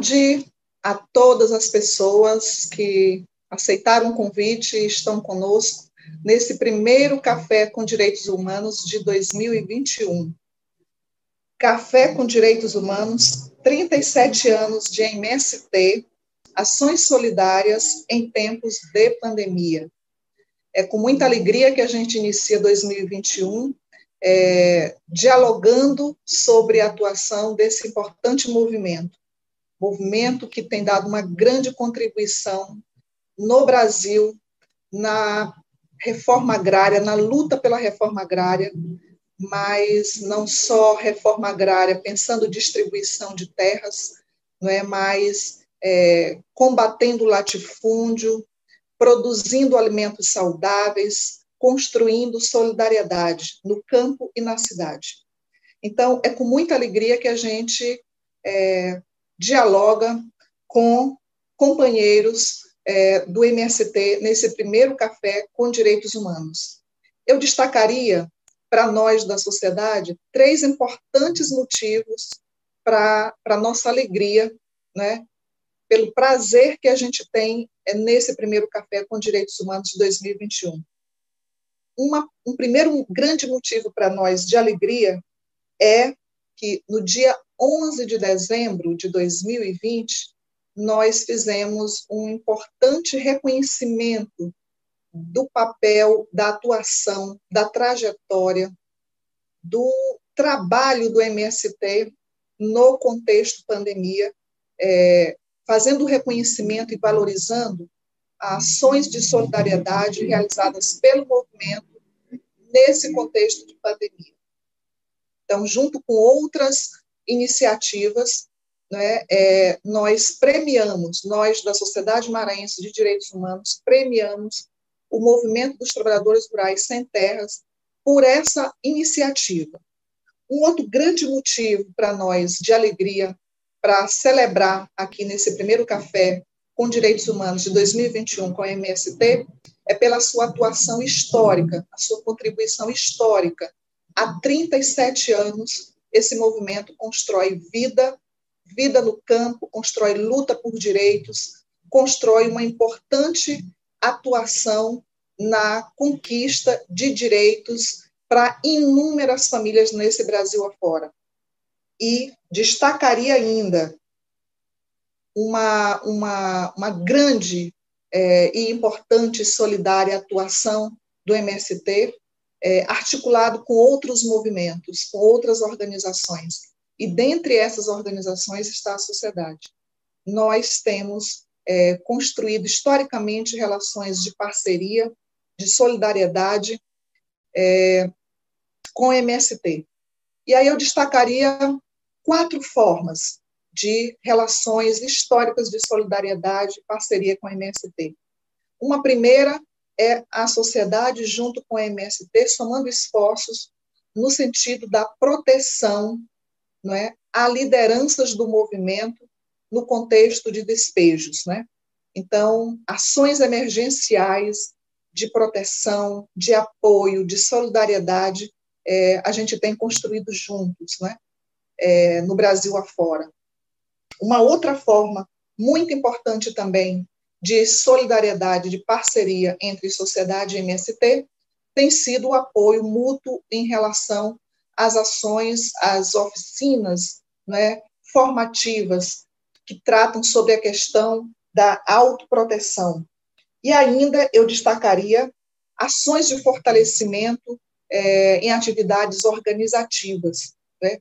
Tarde a todas as pessoas que aceitaram o convite e estão conosco nesse primeiro Café com Direitos Humanos de 2021. Café com Direitos Humanos, 37 anos de MST, ações solidárias em tempos de pandemia. É com muita alegria que a gente inicia 2021 é, dialogando sobre a atuação desse importante movimento, movimento que tem dado uma grande contribuição no Brasil na reforma agrária, na luta pela reforma agrária, mas não só reforma agrária, pensando distribuição de terras, não é, mas é, combatendo o latifúndio, produzindo alimentos saudáveis, construindo solidariedade no campo e na cidade. Então, é com muita alegria que a gente é, dialoga com companheiros é, do MST nesse primeiro café com direitos humanos. Eu destacaria para nós da sociedade três importantes motivos para a nossa alegria, né, pelo prazer que a gente tem é, nesse primeiro café com direitos humanos de 2021 uma, um primeiro grande motivo para nós de alegria é que no dia 11 de dezembro de 2020, nós fizemos um importante reconhecimento do papel, da atuação, da trajetória, do trabalho do MST no contexto pandemia, é, fazendo reconhecimento e valorizando ações de solidariedade realizadas pelo movimento nesse contexto de pandemia. Então, junto com outras iniciativas, né, é, nós premiamos, nós da Sociedade Maranhense de Direitos Humanos, premiamos o movimento dos trabalhadores rurais sem terras por essa iniciativa. Um outro grande motivo para nós de alegria, para celebrar aqui nesse primeiro café com Direitos Humanos de 2021 com a MST, é pela sua atuação histórica, a sua contribuição histórica. Há 37 anos, esse movimento constrói vida, vida no campo, constrói luta por direitos, constrói uma importante atuação na conquista de direitos para inúmeras famílias nesse Brasil afora. E destacaria ainda uma, uma, uma grande é, e importante solidária atuação do MST, é, articulado com outros movimentos, com outras organizações. E dentre essas organizações está a sociedade. Nós temos é, construído historicamente relações de parceria, de solidariedade é, com o MST. E aí eu destacaria quatro formas de relações históricas de solidariedade e parceria com a MST. Uma primeira é a sociedade, junto com a MST, somando esforços no sentido da proteção não é, a lideranças do movimento no contexto de despejos. Né? Então, ações emergenciais de proteção, de apoio, de solidariedade, é, a gente tem construído juntos, né? É, no Brasil afora. Uma outra forma muito importante também de solidariedade, de parceria entre sociedade e MST, tem sido o apoio mútuo em relação às ações, às oficinas né, formativas que tratam sobre a questão da autoproteção. E ainda eu destacaria ações de fortalecimento é, em atividades organizativas, né,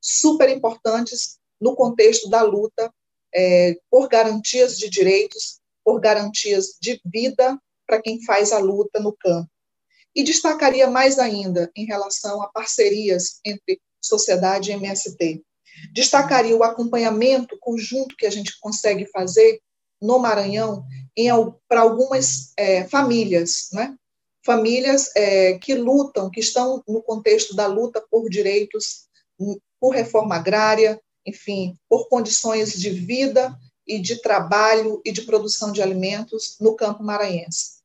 super importantes no contexto da luta é, por garantias de direitos, por garantias de vida para quem faz a luta no campo. E destacaria mais ainda em relação a parcerias entre sociedade e MST. Destacaria o acompanhamento conjunto que a gente consegue fazer no Maranhão para algumas é, famílias, né? famílias é, que lutam, que estão no contexto da luta por direitos, por reforma agrária, enfim, por condições de vida e de trabalho e de produção de alimentos no campo maranhense.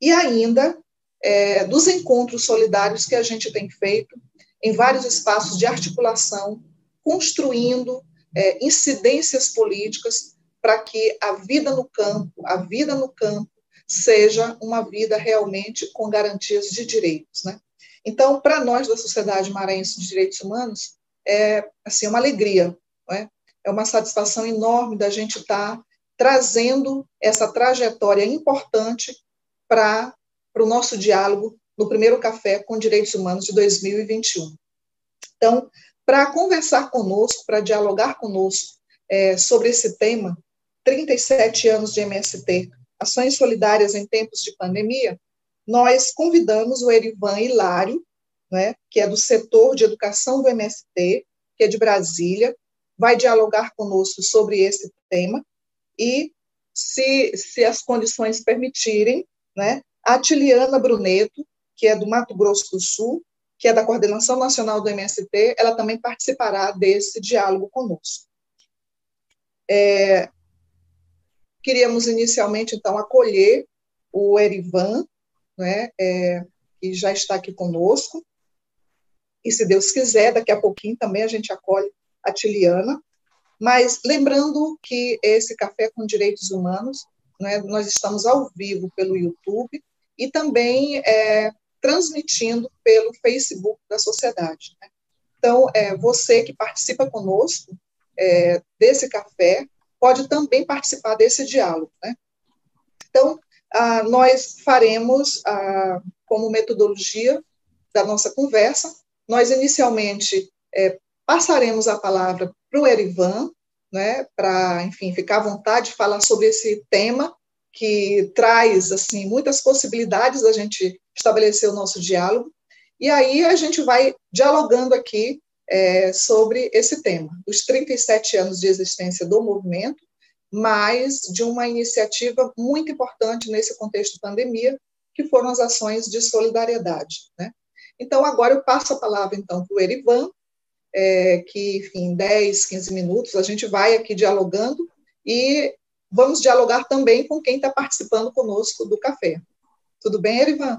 E ainda é, dos encontros solidários que a gente tem feito em vários espaços de articulação, construindo é, incidências políticas para que a vida no campo, a vida no campo, seja uma vida realmente com garantias de direitos, né? Então, para nós da Sociedade Maranhense de Direitos Humanos, é assim uma alegria, é? É uma satisfação enorme da gente estar tá trazendo essa trajetória importante para o nosso diálogo no primeiro café com direitos humanos de 2021. Então, para conversar conosco, para dialogar conosco é, sobre esse tema, 37 anos de MST, ações solidárias em tempos de pandemia, nós convidamos o Erivan Hilário, né, que é do setor de educação do MST, que é de Brasília, vai dialogar conosco sobre esse tema e, se, se as condições permitirem, né, a Tiliana Bruneto, que é do Mato Grosso do Sul, que é da Coordenação Nacional do MST, ela também participará desse diálogo conosco. É, queríamos inicialmente, então, acolher o Erivan, né, é, que já está aqui conosco, e se Deus quiser, daqui a pouquinho também a gente acolhe a Tiliana, mas lembrando que esse Café com Direitos Humanos, né, nós estamos ao vivo pelo YouTube e também é, transmitindo pelo Facebook da sociedade. Né? Então, é, você que participa conosco é, desse café, pode também participar desse diálogo. Né? Então, ah, nós faremos, ah, como metodologia da nossa conversa, nós inicialmente é, passaremos a palavra para o Erivan, né, para, enfim, ficar à vontade de falar sobre esse tema que traz, assim, muitas possibilidades da gente estabelecer o nosso diálogo, e aí a gente vai dialogando aqui é, sobre esse tema, os 37 anos de existência do movimento, mas de uma iniciativa muito importante nesse contexto de pandemia, que foram as ações de solidariedade. Né? Então, agora eu passo a palavra, então, para o Erivan, é, que, enfim, 10, 15 minutos, a gente vai aqui dialogando e vamos dialogar também com quem está participando conosco do café. Tudo bem, Erivan?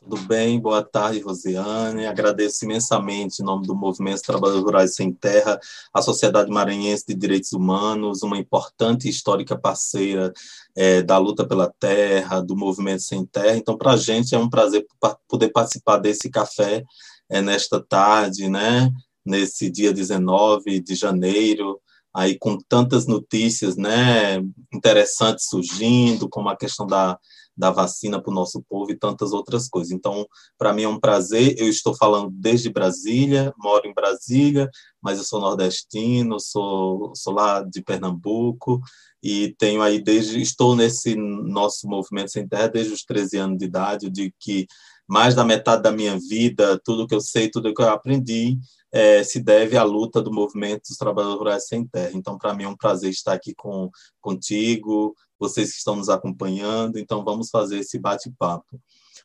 Tudo bem, boa tarde, Rosiane. Agradeço imensamente, em nome do Movimento Trabalhadores Rurais Sem Terra, a Sociedade Maranhense de Direitos Humanos, uma importante e histórica parceira é, da luta pela terra, do Movimento Sem Terra. Então, para a gente é um prazer poder participar desse café é, nesta tarde, né? Nesse dia 19 de janeiro, aí com tantas notícias né, interessantes surgindo, como a questão da da vacina para o nosso povo e tantas outras coisas. Então, para mim é um prazer. Eu estou falando desde Brasília, moro em Brasília, mas eu sou nordestino, sou, sou lá de Pernambuco e tenho aí desde estou nesse nosso movimento sem terra desde os 13 anos de idade. Digo que mais da metade da minha vida, tudo que eu sei, tudo que eu aprendi, é, se deve à luta do movimento dos trabalhadores rurais sem terra. Então, para mim é um prazer estar aqui com contigo, vocês que estão nos acompanhando, então vamos fazer esse bate-papo.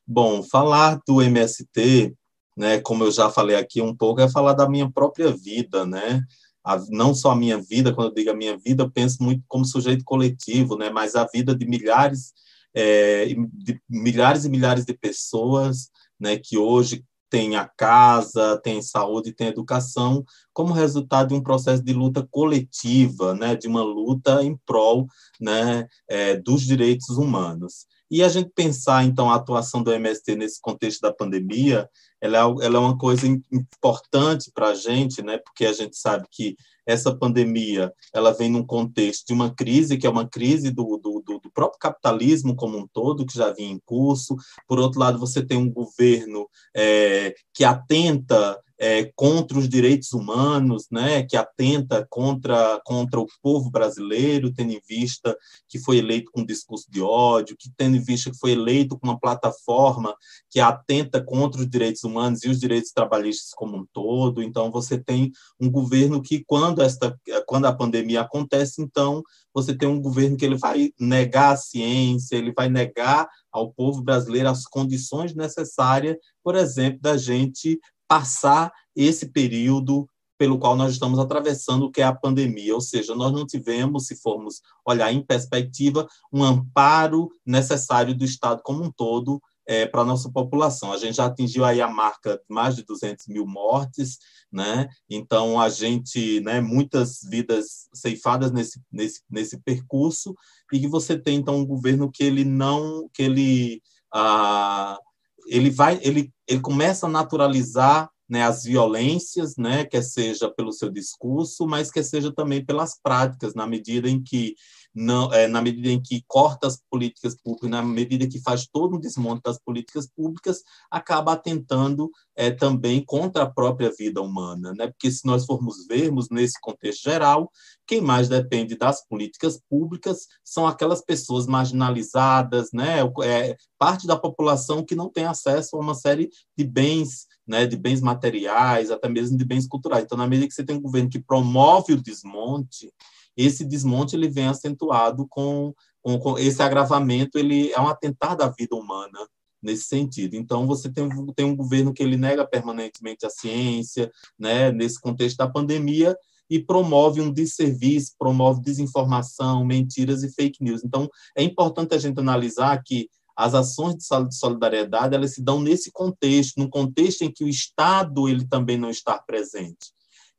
Bom, falar do MST, né, como eu já falei aqui um pouco, é falar da minha própria vida, né? A, não só a minha vida, quando eu digo a minha vida, eu penso muito como sujeito coletivo, né? Mas a vida de milhares, é, de milhares e milhares de pessoas, né? Que hoje tem a casa, tem saúde, tem educação, como resultado de um processo de luta coletiva, né, de uma luta em prol né, é, dos direitos humanos. E a gente pensar, então, a atuação do MST nesse contexto da pandemia, ela é, ela é uma coisa importante para a gente, né, porque a gente sabe que essa pandemia ela vem num contexto de uma crise que é uma crise do, do, do, próprio capitalismo como um todo que já vinha em curso. Por outro lado você tem um governo é, que atenta é, contra os direitos humanos, né, que atenta contra, contra o povo brasileiro, tendo em vista que foi eleito com discurso de ódio, que tendo em vista que foi eleito com uma plataforma que atenta contra os direitos humanos e os direitos trabalhistas como um todo. Então, você tem um governo que, quando, esta, quando a pandemia acontece, então, você tem um governo que ele vai negar a ciência, ele vai negar ao povo brasileiro as condições necessárias, por exemplo, da gente passar esse período pelo qual nós estamos atravessando, que é a pandemia, ou seja, nós não tivemos, se formos olhar em perspectiva, um amparo necessário do Estado como um todo é, para a nossa população. A gente já atingiu aí a marca de mais de 200 mil mortes, né? Então, a gente, né, muitas vidas ceifadas nesse, nesse, nesse percurso, e que você tem, então, um governo que ele não, que ele, ah, ele vai, ele, ele começa a naturalizar né, as violências, né, quer seja pelo seu discurso, mas quer seja também pelas práticas, na medida em que não, é, na medida em que corta as políticas públicas, na medida que faz todo um desmonte das políticas públicas, acaba atentando é, também contra a própria vida humana, né? Porque se nós formos vermos nesse contexto geral, quem mais depende das políticas públicas são aquelas pessoas marginalizadas, né? É, parte da população que não tem acesso a uma série de bens né, de bens materiais, até mesmo de bens culturais. Então, na medida que você tem um governo que promove o desmonte, esse desmonte ele vem acentuado com, com, com esse agravamento, ele é um atentar da vida humana nesse sentido. Então, você tem, tem um governo que ele nega permanentemente a ciência, né, nesse contexto da pandemia, e promove um desserviço, promove desinformação, mentiras e fake news. Então, é importante a gente analisar que as ações de solidariedade elas se dão nesse contexto, num contexto em que o Estado ele também não está presente.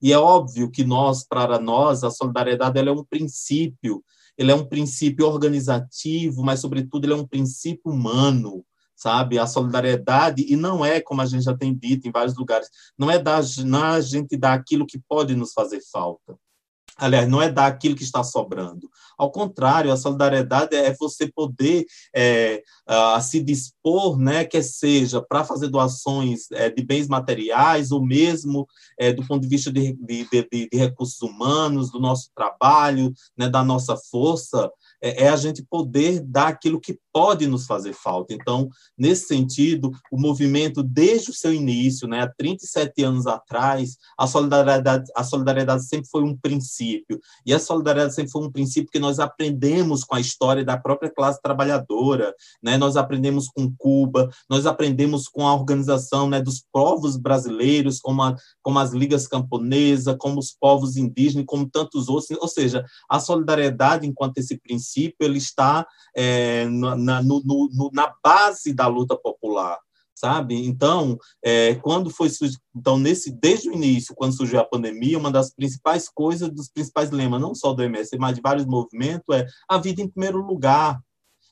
E é óbvio que nós, para nós, a solidariedade ela é um princípio, ele é um princípio organizativo, mas sobretudo ele é um princípio humano, sabe? A solidariedade e não é como a gente já tem dito em vários lugares, não é dar, não é a gente dar aquilo que pode nos fazer falta. Aliás, não é dar aquilo que está sobrando. Ao contrário, a solidariedade é você poder é, a, se dispor, né, que seja para fazer doações é, de bens materiais ou mesmo é, do ponto de vista de, de, de, de recursos humanos, do nosso trabalho, né, da nossa força, é, é, a gente poder dar aquilo que pode nos fazer falta. Então, nesse sentido, o movimento, desde o seu início, né, há 37 anos atrás, a solidariedade, a solidariedade sempre foi um princípio. E a solidariedade sempre foi um princípio que nós aprendemos com a história da própria classe trabalhadora, né? nós aprendemos com Cuba, nós aprendemos com a organização né, dos povos brasileiros, como, a, como as ligas camponesas, como os povos indígenas, como tantos outros. Ou seja, a solidariedade, enquanto esse princípio, princípio, ele está é, na, no, no, na base da luta popular sabe? Então, é, quando foi então nesse desde o início, quando surgiu a pandemia, uma das principais coisas, dos principais lemas, não só do MS, mas de vários movimentos, é a vida em primeiro lugar,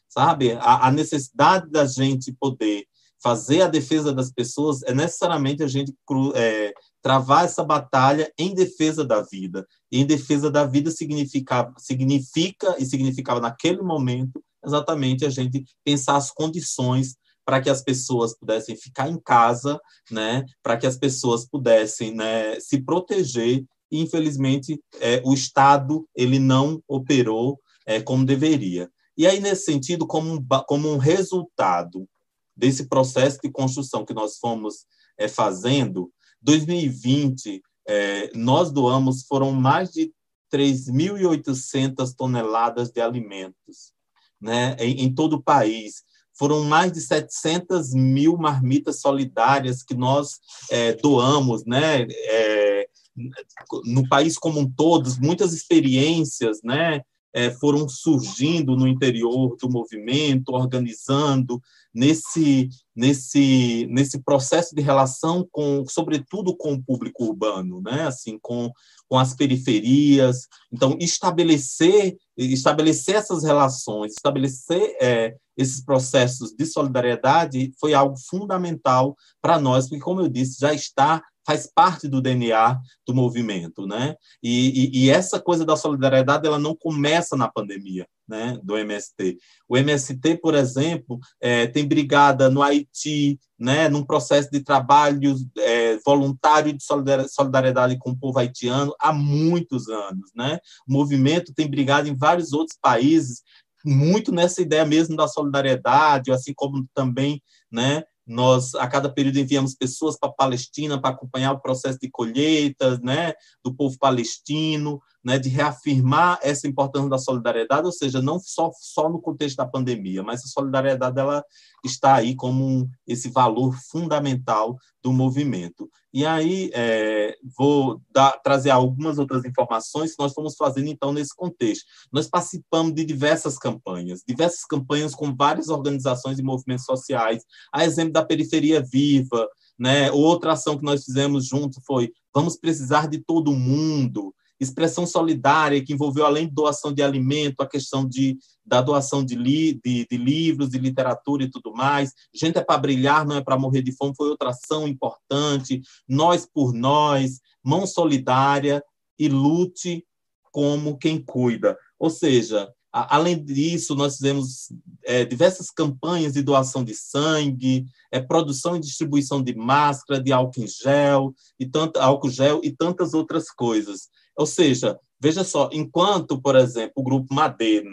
sabe? A, a necessidade da gente poder fazer a defesa das pessoas é necessariamente a gente é, travar essa batalha em defesa da vida. E em defesa da vida significa, significa e significava naquele momento exatamente a gente pensar as condições para que as pessoas pudessem ficar em casa, né, para que as pessoas pudessem né, se proteger. E, infelizmente, é, o Estado ele não operou é, como deveria. E aí, nesse sentido, como um, como um resultado desse processo de construção que nós fomos é, fazendo, 2020, é, nós doamos, foram mais de 3.800 toneladas de alimentos né, em, em, todo o país. Foram mais de 700 mil marmitas solidárias que nós é, doamos, né, no país como um todo, muitas experiências, né, é, foram surgindo no interior do movimento, organizando nesse, nesse, nesse processo de relação com, sobretudo com o público urbano, né? assim, com, com as periferias. Então, estabelecer, estabelecer essas relações, estabelecer é, esses processos de solidariedade foi algo fundamental para nós, porque, como eu disse, já está faz parte do DNA do movimento, né? E, e, e, essa coisa da solidariedade ela não começa na pandemia, né? Do MST. O MST, por exemplo, é, tem brigada no Haiti, né? Num processo de trabalho é, voluntário de solidariedade com o povo haitiano há muitos anos, né? O movimento tem brigado em vários outros países muito nessa ideia mesmo da solidariedade, assim como também, né? Nós, a cada período, enviamos pessoas para a Palestina para acompanhar o processo de colheitas né, do povo palestino, né, de reafirmar essa importância da solidariedade, ou seja, não só, só no contexto da pandemia, mas a solidariedade ela está aí como um, esse valor fundamental do movimento. E aí é, vou dar, trazer algumas outras informações que nós estamos fazendo então nesse contexto. Nós participamos de diversas campanhas, diversas campanhas com várias organizações e movimentos sociais, a exemplo da Periferia Viva, né? Outra ação que nós fizemos junto foi vamos precisar de todo mundo, expressão solidária que envolveu além de doação de alimento, a questão de da doação de, li, de, de livros, de literatura e tudo mais. Gente é para brilhar, não é para morrer de fome, foi outra ação importante. Nós por nós, mão solidária e lute como quem cuida. Ou seja, Além disso, nós fizemos é, diversas campanhas de doação de sangue, é, produção e distribuição de máscara, de álcool em gel, e tanto, álcool gel e tantas outras coisas. Ou seja, veja só, enquanto, por exemplo, o grupo Madeira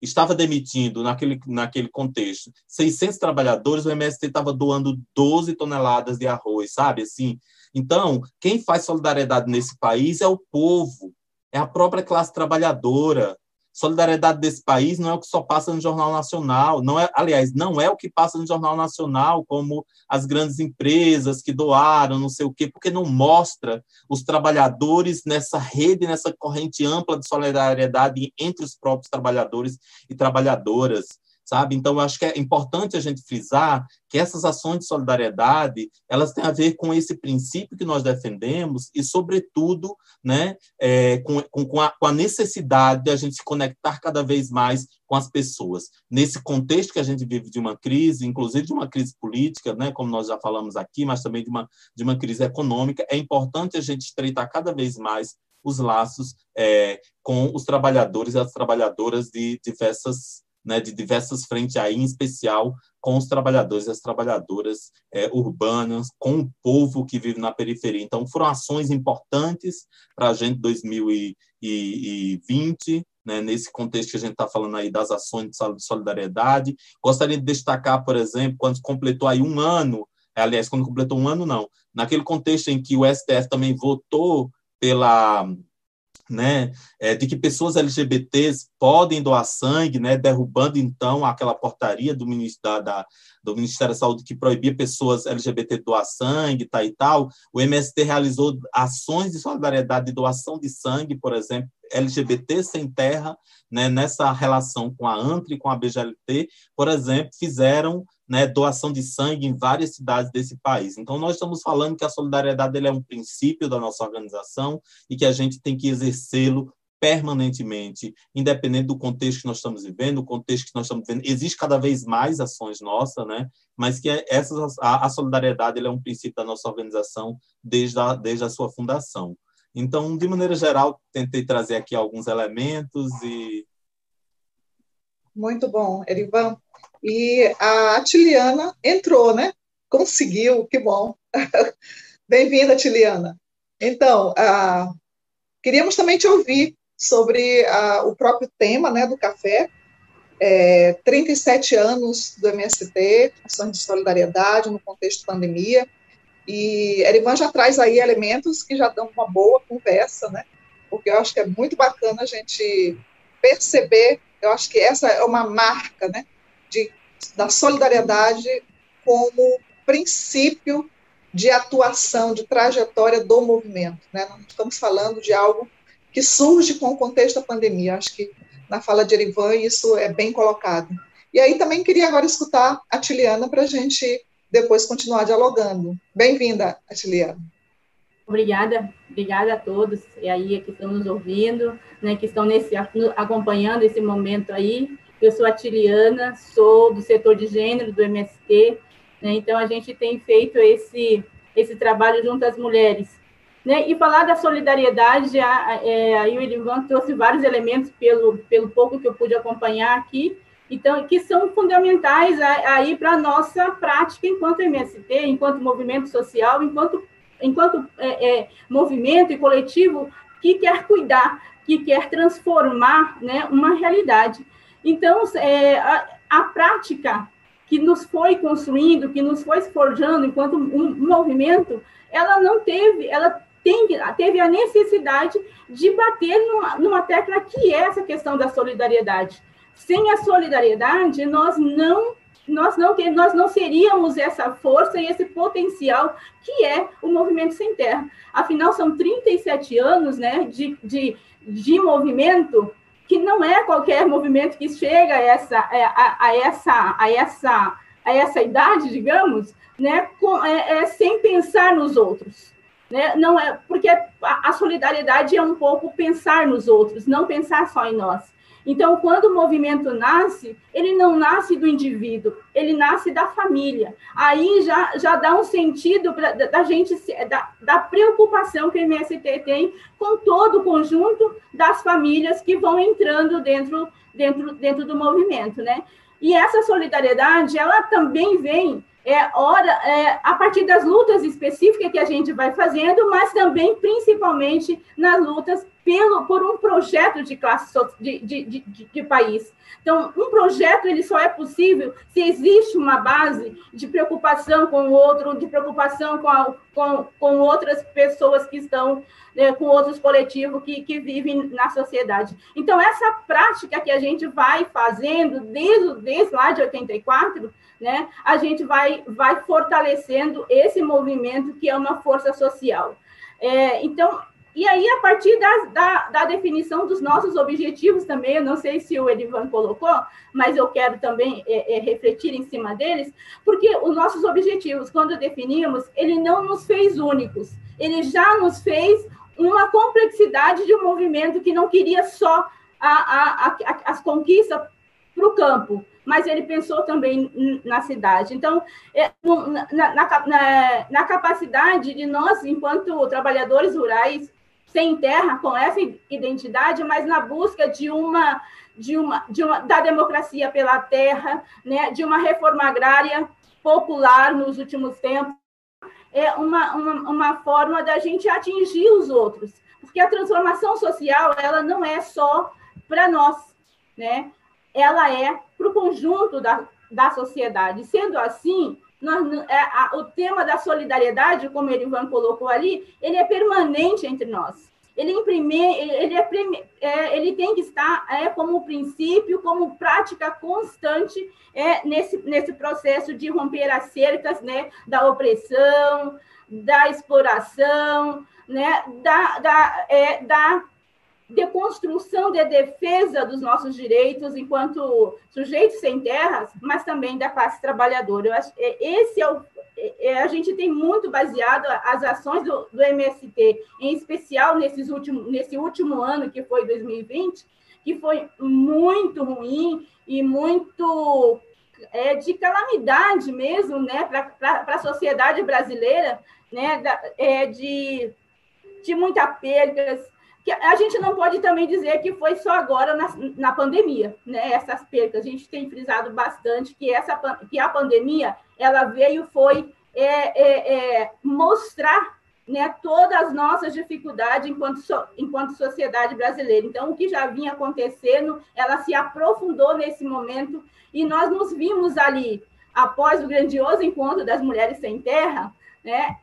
estava demitindo, naquele, naquele contexto, 600 trabalhadores, o MST estava doando 12 toneladas de arroz, sabe? Assim, então, quem faz solidariedade nesse país é o povo, é a própria classe trabalhadora, solidariedade desse país não é o que só passa no Jornal Nacional, não é, aliás, não é o que passa no Jornal Nacional, como as grandes empresas que doaram, não sei o quê, porque não mostra os trabalhadores nessa rede, nessa corrente ampla de solidariedade entre os próprios trabalhadores e trabalhadoras sabe? Então, eu acho que é importante a gente frisar que essas ações de solidariedade, elas têm a ver com esse princípio que nós defendemos e, sobretudo, né, é, com, com, a, com a necessidade de a gente se conectar cada vez mais com as pessoas. Nesse contexto que a gente vive de uma crise, inclusive de uma crise política, né, como nós já falamos aqui, mas também de uma, de uma crise econômica, é importante a gente estreitar cada vez mais os laços é, com os trabalhadores e as trabalhadoras de diversas né, de diversas frentes, aí, em especial com os trabalhadores e as trabalhadoras é, urbanas, com o povo que vive na periferia. Então, foram ações importantes para a gente 2020, né, nesse contexto que a gente está falando aí das ações de solidariedade. Gostaria de destacar, por exemplo, quando completou aí um ano, aliás, quando completou um ano, não, naquele contexto em que o STF também votou pela né, é, de que pessoas LGBTs podem doar sangue, né, derrubando então aquela portaria do Ministério da, do Ministério da Saúde que proibia pessoas LGBT doar sangue, tá e tal. O MST realizou ações de solidariedade de doação de sangue, por exemplo, LGBT sem terra, né, nessa relação com a ANTRE e com a BGLT, por exemplo, fizeram né, doação de sangue em várias cidades desse país. Então, nós estamos falando que a solidariedade é um princípio da nossa organização e que a gente tem que exercê-lo permanentemente, independente do contexto que nós estamos vivendo, o contexto que nós estamos vivendo, existe cada vez mais ações nossas, né? Mas que essas, a, a solidariedade é um princípio da nossa organização desde a, desde a sua fundação. Então, de maneira geral, tentei trazer aqui alguns elementos e muito bom, Erivan. E a Tiliana entrou, né? Conseguiu, que bom. Bem-vinda, Tiliana. Então, uh, queríamos também te ouvir sobre uh, o próprio tema né, do café. É, 37 anos do MST, ações de solidariedade no contexto de pandemia. E Erivan já traz aí elementos que já dão uma boa conversa, né? Porque eu acho que é muito bacana a gente perceber, eu acho que essa é uma marca, né? De, da solidariedade como princípio de atuação, de trajetória do movimento. Né? Não estamos falando de algo que surge com o contexto da pandemia. Acho que na fala de Erivan isso é bem colocado. E aí também queria agora escutar a Tiliana para a gente depois continuar dialogando. Bem-vinda, Atiliana. Obrigada, obrigada a todos e aí que estão nos ouvindo, né, que estão nesse acompanhando esse momento aí. Eu sou atiliana, sou do setor de gênero do MST, né? então a gente tem feito esse, esse trabalho junto às mulheres. Né? E falar da solidariedade, a, é, aí o Elivan trouxe vários elementos pelo, pelo pouco que eu pude acompanhar aqui, então que são fundamentais aí para a nossa prática enquanto MST, enquanto movimento social, enquanto, enquanto é, é, movimento e coletivo que quer cuidar, que quer transformar né, uma realidade. Então, é, a, a, prática que nos foi construindo, que nos foi forjando enquanto um, movimento, ela não teve, ela tem, teve a necessidade de bater numa, numa tecla que é essa questão da solidariedade. Sem a solidariedade, nós não nós não, nós não seríamos essa força e esse potencial que é o Movimento Sem Terra. Afinal, são 37 anos né, de, de, de movimento que não é qualquer movimento que chega a essa, é, a, a essa, a, essa, a essa idade, digamos, né, com, é, é, sem pensar nos outros. Né? Não é, porque a, a solidariedade é um pouco pensar nos outros, não pensar só em nós. Então, quando o movimento nasce, ele não nasce do indivíduo, ele nasce da família. Aí já, já dá um sentido pra, da gente, da, da preocupação que o MST tem com todo o conjunto das famílias que vão entrando dentro, dentro, dentro do movimento, né? E essa solidariedade, ela também vem é, ora, é, a partir das lutas específicas que a gente vai fazendo, mas também, principalmente, nas lutas pelo, por um projeto de classe de, de, de, de, país. Então, um projeto ele só é possível se existe uma base de preocupação com o outro, de preocupação com, a, com, com outras pessoas que estão, né, com outros coletivos que, que vivem na sociedade. Então, essa prática que a gente vai fazendo desde, desde lá de 84, né, a gente vai, vai fortalecendo esse movimento que é uma força social. É, então, e aí, a partir da, da, da, definição dos nossos objetivos também, eu não sei se o Edivan colocou, mas eu quero também é, é, refletir em cima deles, porque os nossos objetivos, quando definimos, ele não nos fez únicos, ele já nos fez uma complexidade de um movimento que não queria só a, a, a, as conquistas para o campo, mas ele pensou também na cidade. Então, é, na, na, na, na capacidade de nós, enquanto trabalhadores rurais, sem terra, com essa identidade, mas na busca de uma, de uma, de uma da democracia pela terra, né, de uma reforma agrária popular nos últimos tempos, é uma, uma, uma forma da gente atingir os outros, porque a transformação social ela não é só para nós, né? Ela é para o conjunto da, da sociedade. Sendo assim, nós, é, a, o tema da solidariedade, como ele Ivan colocou ali, ele é permanente entre nós. Ele imprimir, ele, é, é, ele tem que estar é, como princípio, como prática constante é, nesse, nesse processo de romper as cercas né, da opressão, da exploração, né, da, da, é, da de construção de defesa dos nossos direitos enquanto sujeitos sem terras, mas também da classe trabalhadora. Eu acho, esse é o, é, a gente tem muito baseado as ações do, do MST, em especial nesses últimos, nesse último ano que foi 2020, que foi muito ruim e muito é, de calamidade mesmo, né, para a sociedade brasileira, né, da, é, de, de muitas perdas, que a gente não pode também dizer que foi só agora na, na pandemia, né? Essas percas. A gente tem frisado bastante que, essa, que a pandemia ela veio foi é, é, é, mostrar né, todas as nossas dificuldades enquanto, so, enquanto sociedade brasileira. Então, o que já vinha acontecendo, ela se aprofundou nesse momento e nós nos vimos ali, após o grandioso encontro das mulheres sem terra, né,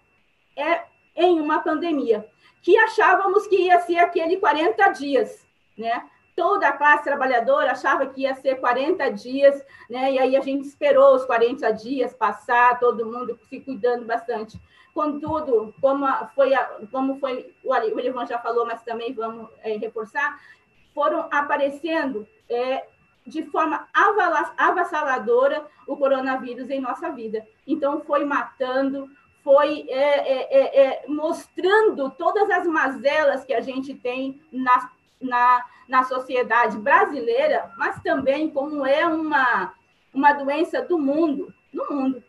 é, em uma pandemia que achávamos que ia ser aquele 40 dias, né? Toda a classe trabalhadora achava que ia ser 40 dias, né? E aí a gente esperou os 40 dias passar, todo mundo se cuidando bastante. Contudo, como foi, como foi o Ivan já falou, mas também vamos é, reforçar, foram aparecendo é, de forma avassaladora o coronavírus em nossa vida. Então, foi matando, foi é, é, é, é, mostrando todas as mazelas que a gente tem na, na, na sociedade brasileira, mas também como é uma, uma doença do mundo, no mundo.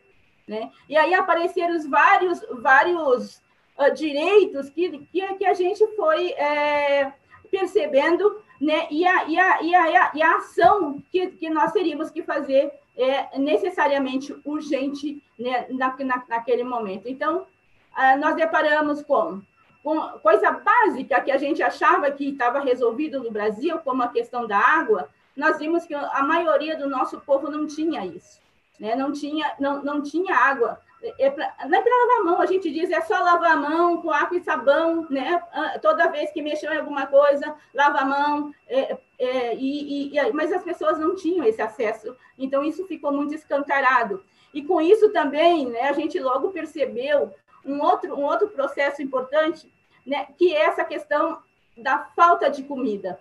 Né? E aí apareceram os vários, vários uh, direitos que, que, que, a gente foi é, percebendo né? e, a, e, a, e, a, e a ação que, que nós teríamos que fazer é necessariamente urgente né, na, na, naquele momento. Então, ah, nós deparamos com, com coisa básica que a gente achava que estava resolvido no Brasil, como a questão da água, nós vimos que a maioria do nosso povo não tinha isso, né? não, tinha, não, não tinha água é pra, não é para lavar a mão, a gente diz é só lavar a mão com água e sabão, né? Ah, toda vez que mexeu em alguma coisa, lava a mão. É, é, e, e, mas as pessoas não tinham esse acesso, então isso ficou muito escancarado. E com isso também, né, a gente logo percebeu um outro, um outro processo importante, né, que é essa questão da falta de comida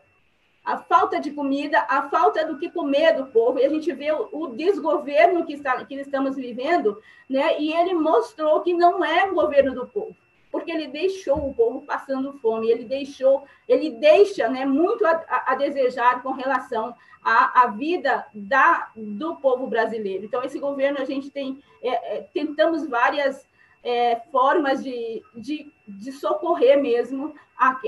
a falta de comida, a falta do que comer do povo, e a gente vê o, o desgoverno que, está, que estamos vivendo, né? e ele mostrou que não é o governo do povo, porque ele deixou o povo passando fome, ele deixou, ele deixa né, muito a, a desejar com relação à, à, vida da, do povo brasileiro. Então, esse governo, a gente tem, é, é, tentamos várias é, formas de, de, de, socorrer mesmo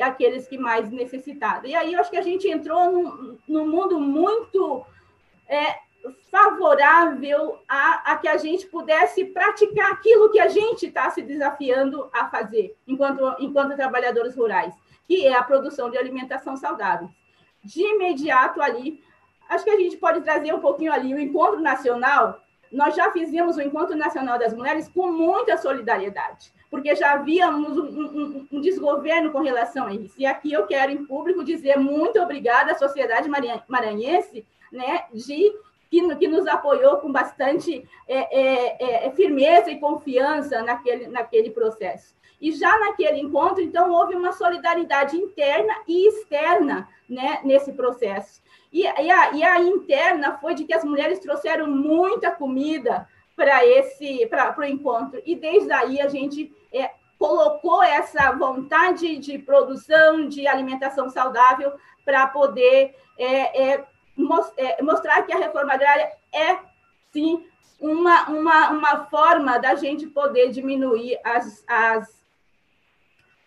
aqueles que mais necessitaram. E aí eu acho que a gente entrou num, num mundo muito é, favorável a, a, que a gente pudesse praticar aquilo que a gente está se desafiando a fazer enquanto, enquanto trabalhadores rurais, que é a produção de alimentação saudável. De imediato ali, acho que a gente pode trazer um pouquinho ali o encontro nacional nós já fizemos o Encontro Nacional das Mulheres com muita solidariedade, porque já havíamos um, um, um, desgoverno com relação a isso. E aqui eu quero, em público, dizer muito obrigada à sociedade maranhense, né, de que, que nos apoiou com bastante é, é, é, é, firmeza e confiança naquele, naquele processo. E já naquele encontro, então, houve uma solidariedade interna e externa né, nesse processo. E, e, a, e a interna foi de que as mulheres trouxeram muita comida para esse para o encontro. E desde aí a gente é, colocou essa vontade de produção de alimentação saudável para poder é, é, mostrar que a reforma agrária é sim uma, uma, uma forma da gente poder diminuir as, as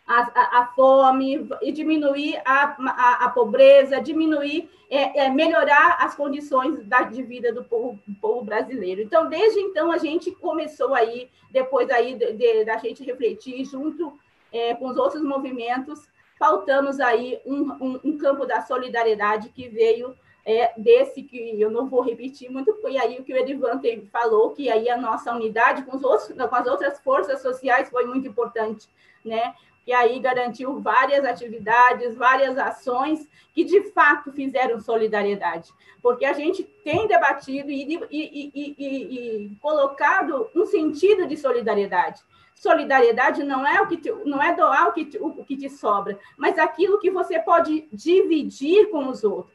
a, a, a fome, e diminuir a, a, a pobreza, diminuir, é, é, melhorar as condições da, de vida do povo, do povo, brasileiro. Então, desde então, a gente começou aí, depois aí de, de, da gente refletir junto é, com os outros movimentos, faltamos aí um, um, um campo da solidariedade que veio é, desse que eu não vou repetir muito, foi aí o que o Edivan falou, que aí a nossa unidade com, os outros, com as outras forças sociais foi muito importante, né? e aí garantiu várias atividades, várias ações que de fato fizeram solidariedade, porque a gente tem debatido e, e, e, e colocado um sentido de solidariedade. Solidariedade não é o que te, não é doar o que, te, o que te sobra, mas aquilo que você pode dividir com os outros.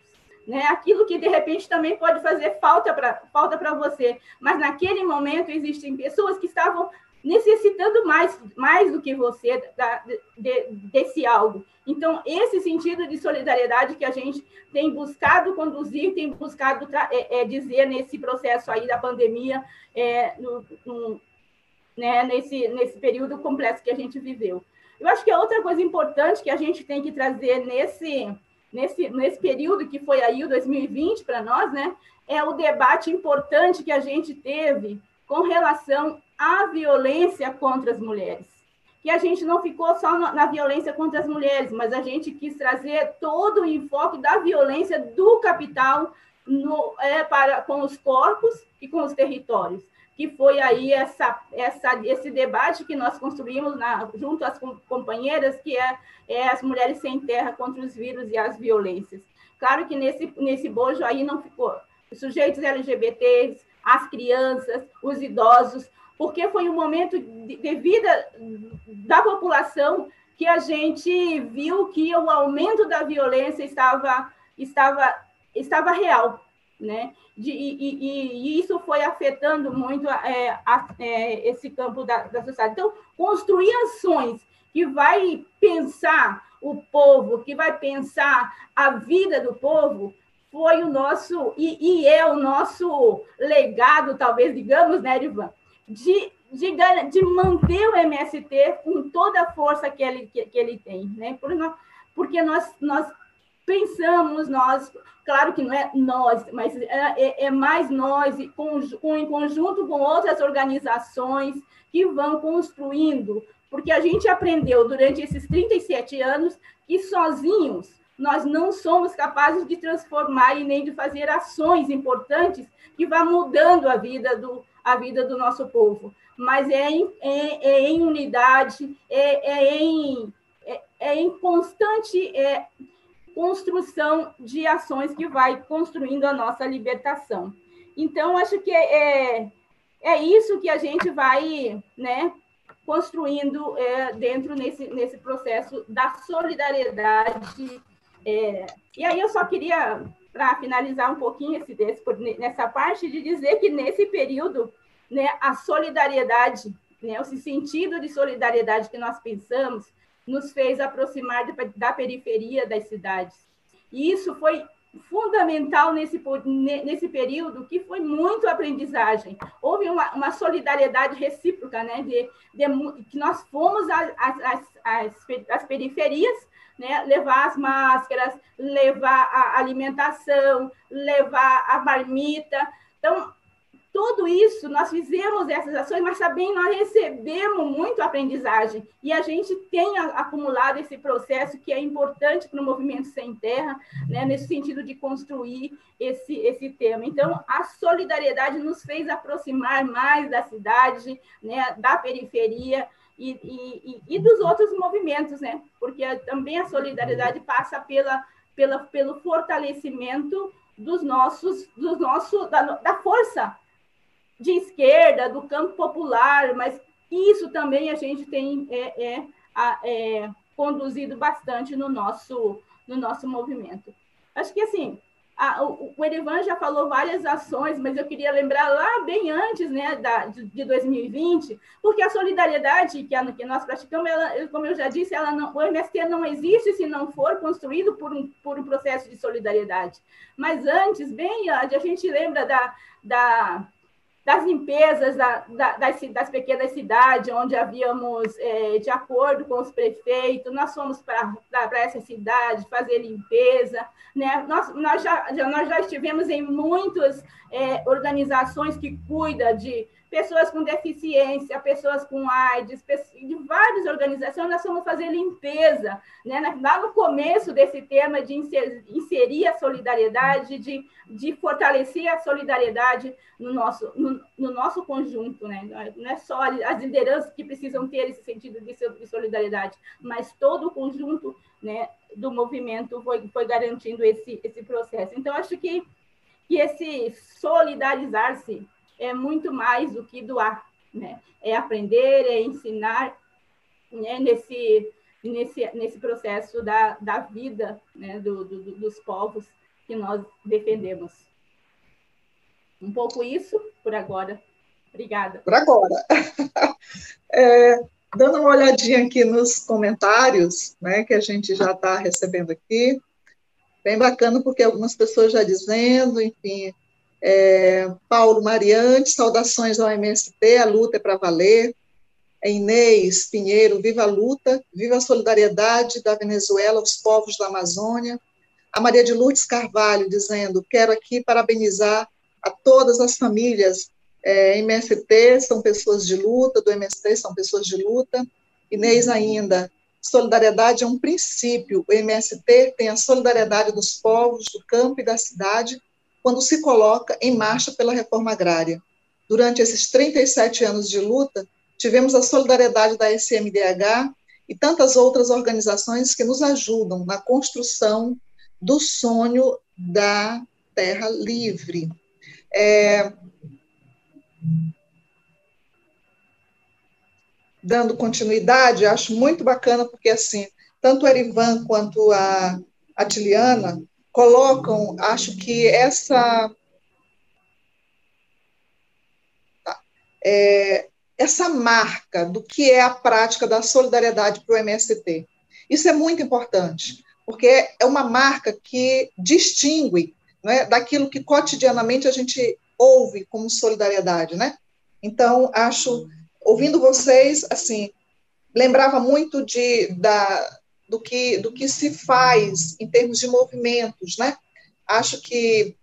Né? Aquilo que de repente também pode fazer falta para falta você, mas naquele momento existem pessoas que estavam necessitando mais, mais do que você da, de, desse algo. Então, esse sentido de solidariedade que a gente tem buscado conduzir, tem buscado é, é, dizer nesse processo aí da pandemia, é, no, no, né, nesse, nesse período complexo que a gente viveu. Eu acho que a outra coisa importante que a gente tem que trazer nesse, nesse, nesse período que foi aí o 2020 para nós, né, é o debate importante que a gente teve com relação à violência contra as mulheres. Que a gente não ficou só na violência contra as mulheres, mas a gente quis trazer todo o enfoque da violência do capital no, é, para, com os corpos e com os territórios que foi aí essa, essa, esse debate que nós construímos na, junto às companheiras, que é, é, as mulheres sem terra contra os vírus e as violências. Claro que nesse, nesse bojo aí não ficou sujeitos LGBTs, as crianças, os idosos, porque foi um momento de, de vida da população que a gente viu que o aumento da violência estava, estava, estava real, né? De, e, e, e, isso foi afetando muito é, a, é, esse campo da, da sociedade. Então, construir ações que vai pensar o povo, que vai pensar a vida do povo, foi o nosso, e, e é o nosso legado, talvez, digamos, né, Ivan, de, de, de manter o MST com toda a força que ele, que, que ele tem, né? Porque nós, nós pensamos, nós, claro que não é nós, mas é, é, é mais nós, com, em conjunto com outras organizações que vão construindo, porque a gente aprendeu durante esses 37 anos que sozinhos nós não somos capazes de transformar e nem de fazer ações importantes que vá mudando a vida do, a vida do nosso povo. mas é em, é, é em unidade, é, é em, é, é, em constante é, construção de ações que vai construindo a nossa libertação. Então, acho que é, é, é isso que a gente vai né, construindo é, dentro nesse, nesse processo da solidariedade. É, e aí eu só queria, para finalizar um pouquinho esse, desse, nessa parte, de dizer que nesse período, né, a solidariedade, né, esse sentido de solidariedade que nós pensamos, nos fez aproximar da periferia das cidades. E isso foi fundamental nesse, nesse período, que foi muito aprendizagem. Houve uma, uma solidariedade recíproca, né? De, de, que nós fomos às periferias, né? levar as máscaras, levar a alimentação, levar a marmita. Então, tudo isso, nós fizemos essas ações, mas também nós recebemos muito aprendizagem. E a gente tem acumulado esse processo que é importante para o movimento sem terra, né, nesse sentido de construir esse, esse tema. Então, a solidariedade nos fez aproximar mais da cidade, né, da periferia, e, e, e, dos outros movimentos, né? Porque também a solidariedade passa pela, pela, pelo fortalecimento dos nossos, dos nossos da, da força de esquerda, do campo popular, mas isso também a gente tem é, é, é, conduzido bastante no nosso, no nosso movimento. Acho que assim, a, o, o Erivan já falou várias ações, mas eu queria lembrar lá bem antes né, da, de, de 2020, porque a solidariedade que, a, que nós praticamos, ela, como eu já disse, ela não, o MST não existe se não for construído por um, por um processo de solidariedade. Mas antes, bem, a, a gente lembra da, da das limpezas da, da, das, das, pequenas cidades, onde havíamos, é, de acordo com os prefeitos, nós fomos para essa cidade fazer limpeza. Né? Nós, nós, já, nós já estivemos em muitas é, organizações que cuidam de pessoas com deficiência, pessoas com AIDS, de várias organizações, nós vamos fazer limpeza. Né? Lá no começo desse tema de inserir a solidariedade, de, de fortalecer a solidariedade no nosso, no, no nosso conjunto. Né? Não é só as lideranças que precisam ter esse sentido de solidariedade, mas todo o conjunto né, do movimento foi, foi garantindo esse, esse processo. Então, acho que, que esse solidarizar-se é muito mais do que doar, né? É aprender, é ensinar, né? Nesse nesse nesse processo da, da vida, né? Do, do, dos povos que nós defendemos. Um pouco isso por agora. Obrigada. Por agora. É, dando uma olhadinha aqui nos comentários, né, que a gente já está recebendo aqui, bem bacana, porque algumas pessoas já dizendo, enfim, é, Paulo Mariante, saudações ao MST, a luta é para valer. É Inês Pinheiro, viva a luta, viva a solidariedade da Venezuela aos povos da Amazônia. A Maria de Lourdes Carvalho dizendo: quero aqui parabenizar a todas as famílias é, MST, são pessoas de luta, do MST são pessoas de luta. Inês ainda, solidariedade é um princípio. O MST tem a solidariedade dos povos, do campo e da cidade, quando se coloca em marcha pela reforma agrária. Durante esses 37 anos de luta, tivemos a solidariedade da SMDH e tantas outras organizações que nos ajudam na construção do sonho da terra livre. É, dando continuidade, acho muito bacana, porque assim, tanto o Erivan quanto a, a Tiliana colocam, acho que essa é, essa marca do que é a prática da solidariedade para o MST. Isso é muito importante, porque é uma marca que distingue né, daquilo que cotidianamente a gente ouve como solidariedade, né? Então, acho, ouvindo vocês, assim, lembrava muito de, da, do que, do que se faz em termos de movimentos, né? Acho que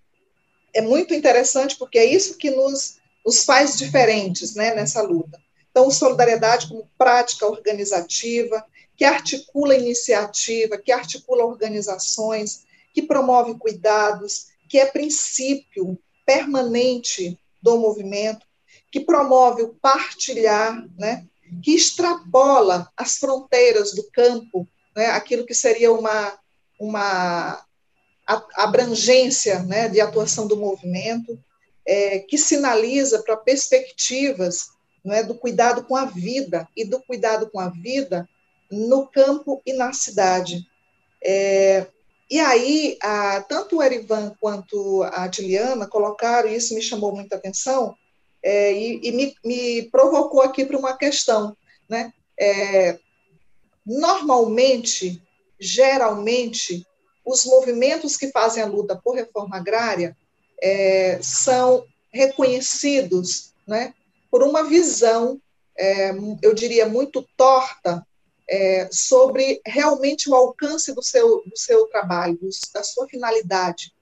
é muito interessante porque é isso que nos, nos faz diferentes, né, nessa luta. Então, solidariedade como prática organizativa, que articula iniciativa, que articula organizações, que promove cuidados, que é princípio permanente do movimento, que promove o partilhar, né? que extrapola as fronteiras do campo, né? aquilo que seria uma, uma abrangência né? de atuação do movimento, é, que sinaliza para perspectivas né? do cuidado com a vida e do cuidado com a vida no campo e na cidade. É, e aí, a, tanto o Erivan quanto a Tiliana colocaram, e isso me chamou muita atenção, é, e, e me, me, provocou aqui para uma questão. Né? É, normalmente, geralmente, os movimentos que fazem a luta por reforma agrária é, são reconhecidos né, por uma visão, é, eu diria, muito torta é, sobre realmente o alcance do seu, do seu trabalho, da sua finalidade.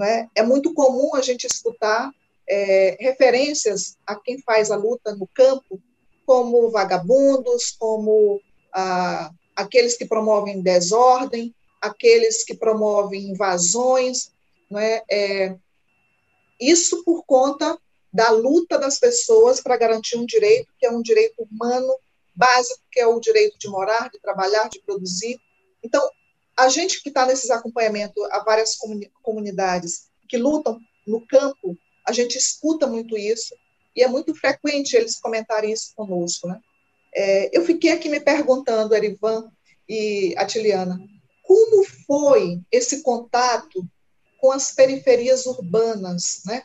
É? é? muito comum a gente escutar é, referências a quem faz a luta no campo como vagabundos, como ah, aqueles que promovem desordem, aqueles que promovem invasões, não é? é isso por conta da luta das pessoas para garantir um direito que é um direito humano básico, que é o direito de morar, de trabalhar, de produzir. Então, a gente que está nesses acompanhamentos a várias comunidades que lutam no campo, a gente escuta muito isso e é muito frequente eles comentarem isso conosco. Né? É, eu fiquei aqui me perguntando, Erivan e Atiliana, como foi esse contato com as periferias urbanas, né?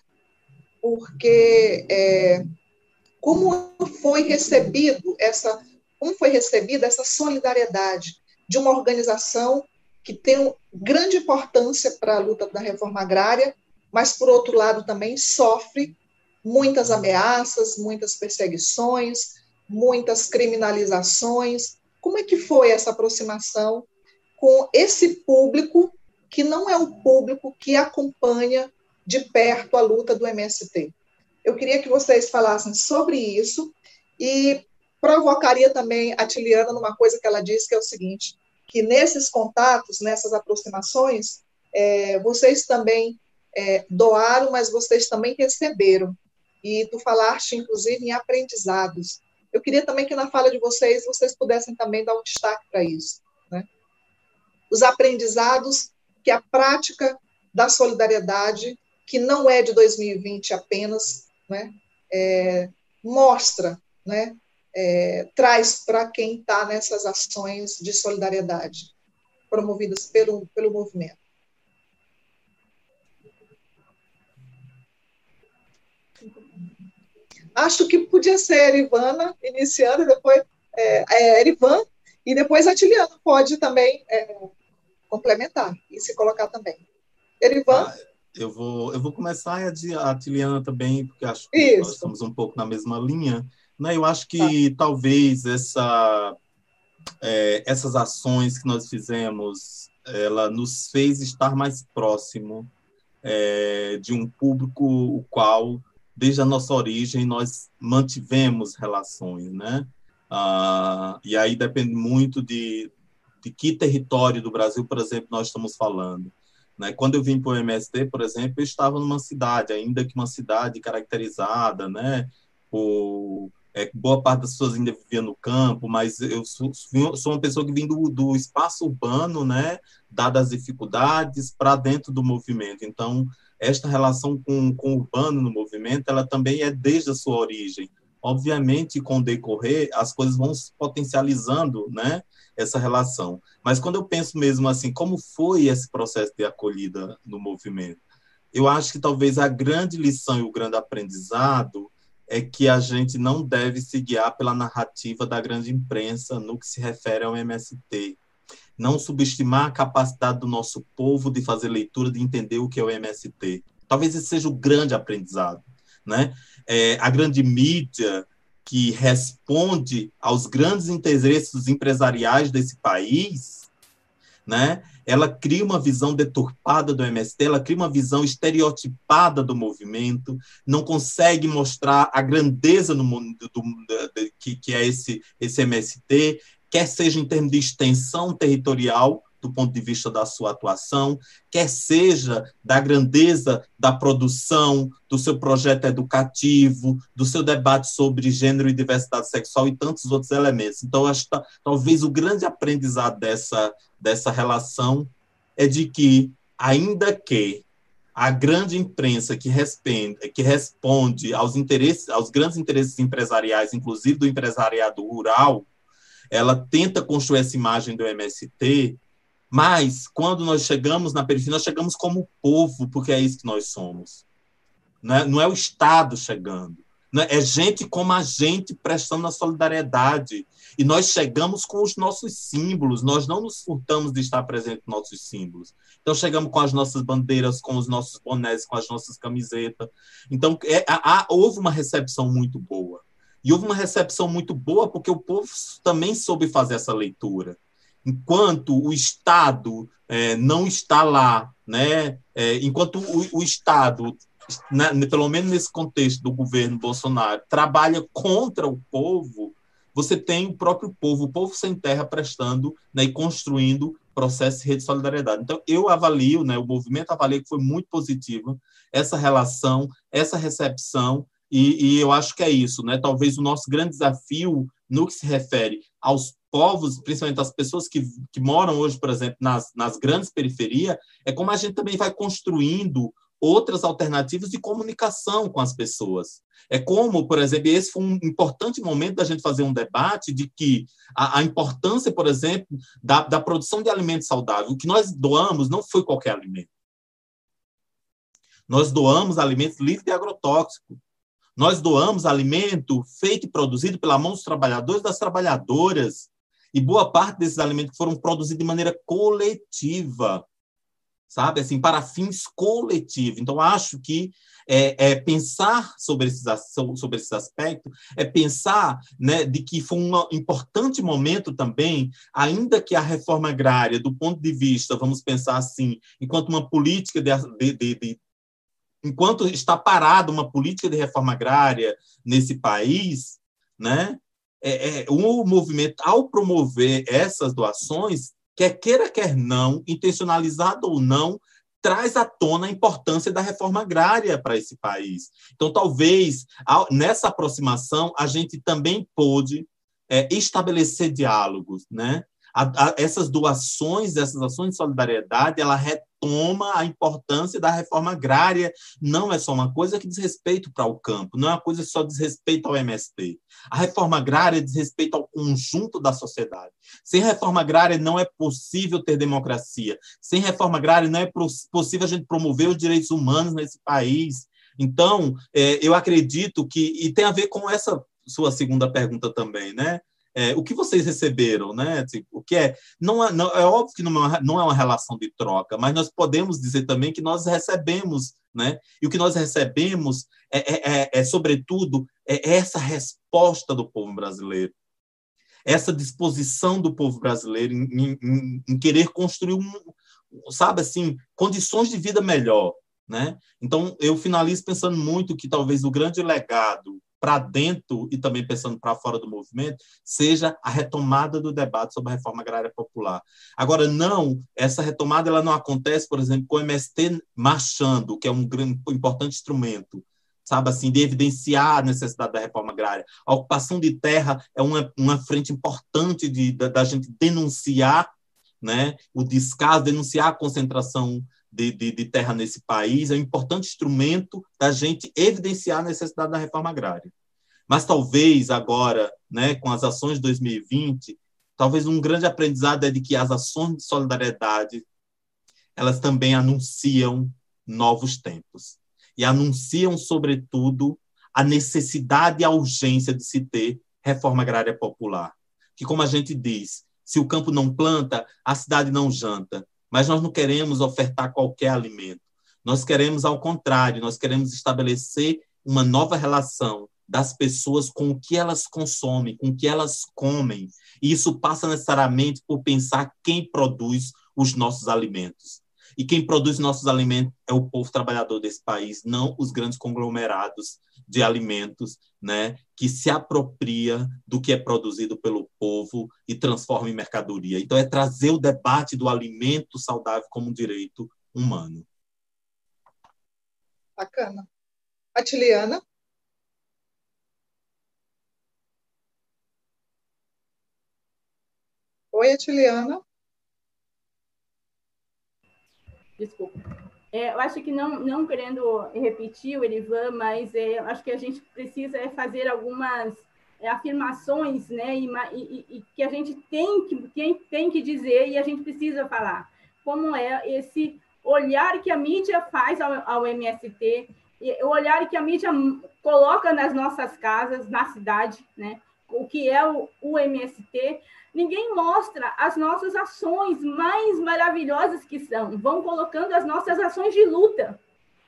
Porque é, como foi recebido essa como foi recebida essa solidariedade de uma organização que tem grande importância para a luta da reforma agrária, mas por outro lado também sofre muitas ameaças, muitas perseguições, muitas criminalizações. Como é que foi essa aproximação com esse público que não é o público que acompanha de perto a luta do MST? Eu queria que vocês falassem sobre isso e provocaria também a Tiliana numa coisa que ela disse, que é o seguinte, que nesses contatos, nessas aproximações, é, vocês também é, doaram, mas vocês também receberam. E tu falaste, inclusive, em aprendizados. Eu queria também que na fala de vocês, vocês pudessem também dar um destaque para isso. Né? Os aprendizados que a prática da solidariedade, que não é de 2020 apenas, né, é, mostra, né, é, traz para quem está nessas ações de solidariedade promovidas pelo, pelo movimento. Acho que podia ser Ivana iniciando, depois é, é, Erivan, e depois a Tiliana pode também é, complementar e se colocar também. Erivan. Ah, eu vou, eu vou começar e a, a Tiliana também, porque acho que Isso. nós estamos um pouco na mesma linha. Né? Eu acho que tá. talvez essa, é, essas ações que nós fizemos, ela nos fez estar mais próximo é, de um público o qual, desde a nossa origem, nós mantivemos relações, né? Ah, e aí depende muito de, de que território do Brasil, por exemplo, nós estamos falando. Né? Quando eu vim para o MST, por exemplo, eu estava numa cidade, ainda que uma cidade caracterizada né, por é, boa parte das pessoas ainda vivia no campo, mas eu sou, sou uma pessoa que vem do, do espaço urbano, né, dadas as dificuldades, para dentro do movimento. Então, esta relação com, com o urbano no movimento, ela também é desde a sua origem. Obviamente, com o decorrer, as coisas vão se potencializando, né, essa relação. Mas quando eu penso mesmo assim, como foi esse processo de acolhida no movimento? Eu acho que talvez a grande lição e o grande aprendizado é que a gente não deve se guiar pela narrativa da grande imprensa no que se refere ao MST. Não subestimar a capacidade do nosso povo de fazer leitura, de entender o que é o MST. Talvez esse seja o grande aprendizado. Né? É, a grande mídia que responde aos grandes interesses empresariais desse país né? Ela cria uma visão deturpada do MST, ela cria uma visão estereotipada do movimento, não consegue mostrar a grandeza no mundo do, do, que, que é esse, esse MST, quer seja em termos de extensão territorial do ponto de vista da sua atuação, quer seja da grandeza da produção, do seu projeto educativo, do seu debate sobre gênero e diversidade sexual e tantos outros elementos. Então, acho que talvez o grande aprendizado dessa, dessa relação é de que, ainda que a grande imprensa que responde, que responde aos interesses, aos grandes interesses empresariais, inclusive do empresariado rural, ela tenta construir essa imagem do MST, mas quando nós chegamos na periferia, nós chegamos como povo, porque é isso que nós somos. Não é, não é o Estado chegando, é? é gente como a gente prestando a solidariedade. E nós chegamos com os nossos símbolos, nós não nos furtamos de estar presente nos nossos símbolos. Então, chegamos com as nossas bandeiras, com os nossos bonés, com as nossas camisetas. Então, é, houve uma recepção muito boa. E houve uma recepção muito boa porque o povo também soube fazer essa leitura. Enquanto o Estado é, não está lá, né? É, enquanto o, o Estado, né, pelo menos nesse contexto do governo Bolsonaro, trabalha contra o povo, você tem o próprio povo, o povo sem terra prestando né, e construindo processo de rede de solidariedade. Então, eu avalio, né, o movimento avalia que foi muito positivo essa relação, essa recepção e, e, eu acho que é isso, né? Talvez o nosso grande desafio no que se refere aos povos, principalmente as pessoas que, que moram hoje, por exemplo, nas, nas grandes periferias, é como a gente também vai construindo outras alternativas de comunicação com as pessoas. É como, por exemplo, esse foi um importante momento da gente fazer um debate de que a, a importância, por exemplo, da, da produção de alimentos saudáveis. O que nós doamos não foi qualquer alimento. Nós doamos alimentos livres de agrotóxico. Nós doamos alimento feito e produzido pela mão dos trabalhadores e das trabalhadoras. E boa parte desses alimentos foram produzidos de maneira coletiva, sabe? Assim, para fins coletivos. Então, acho que é, é, pensar sobre esses, sobre esse aspecto é pensar né, de que foi um importante momento também, ainda que a reforma agrária, do ponto de vista, vamos pensar assim, enquanto uma política de, de, de, enquanto está parada uma política de reforma agrária nesse país, né, é, é, o movimento, ao promover essas doações, quer queira, quer não, intencionalizado ou não, traz à tona a importância da reforma agrária para esse país. Então, talvez, nessa aproximação, a gente também pôde é, estabelecer diálogos, né? A, a, essas doações, essas ações de solidariedade, ela retoma a importância da reforma agrária. Não é só uma coisa que diz respeito para o campo, não é uma coisa que só diz respeito ao MST. A reforma agrária diz respeito ao conjunto da sociedade. Sem reforma agrária não é possível ter democracia. Sem reforma agrária não é possível a gente promover os direitos humanos nesse país. Então, é, eu acredito que, e tem a ver com essa sua segunda pergunta também, né? É, o que vocês receberam, né? Tipo, o que é? Não é, não, é óbvio que não é, uma, não é uma relação de troca, mas nós podemos dizer também que nós recebemos, né? E o que nós recebemos é, é, é, é sobretudo, é essa resposta do povo brasileiro, essa disposição do povo brasileiro em, em, em querer construir, um, sabe assim, condições de vida melhor, né? Então, eu finalizo pensando muito que talvez o grande legado para dentro e também pensando para fora do movimento, seja a retomada do debate sobre a reforma agrária popular. Agora, não, essa retomada ela não acontece, por exemplo, com o MST marchando, que é um grande, importante instrumento, sabe assim, de evidenciar a necessidade da reforma agrária. A ocupação de terra é uma, uma frente importante de, da, da gente denunciar né, o descaso, denunciar a concentração de, de, de, terra nesse país, é um importante instrumento da gente evidenciar a necessidade da reforma agrária. Mas talvez agora, né, com as ações de 2020, talvez um grande aprendizado é de que as ações de solidariedade elas também anunciam novos tempos e anunciam, sobretudo, a necessidade e a urgência de se ter reforma agrária popular. Que, como a gente diz, se o campo não planta, a cidade não janta mas nós não queremos ofertar qualquer alimento. Nós queremos, ao contrário, nós queremos estabelecer uma nova relação das pessoas com o que elas consomem, com o que elas comem. E isso passa necessariamente por pensar quem produz os nossos alimentos. E quem produz nossos alimentos é o povo trabalhador desse país, não os grandes conglomerados de alimentos, né, que se apropria do que é produzido pelo povo e transforma em mercadoria. Então é trazer o debate do alimento saudável como um direito humano. Bacana. Atiliana? Oi, Atiliana. Desculpa. É, eu acho que não, não querendo repetir o Erivan, mas é, acho que a gente precisa é fazer algumas é, afirmações, né, e, e, e, que a gente tem que, tem, tem que dizer e a gente precisa falar. Como é esse olhar que a mídia faz ao, ao MST, o olhar que a mídia coloca nas nossas casas, na cidade, né, o que é o, o MST, ninguém mostra as nossas ações mais maravilhosas que são, vão colocando as nossas ações de luta.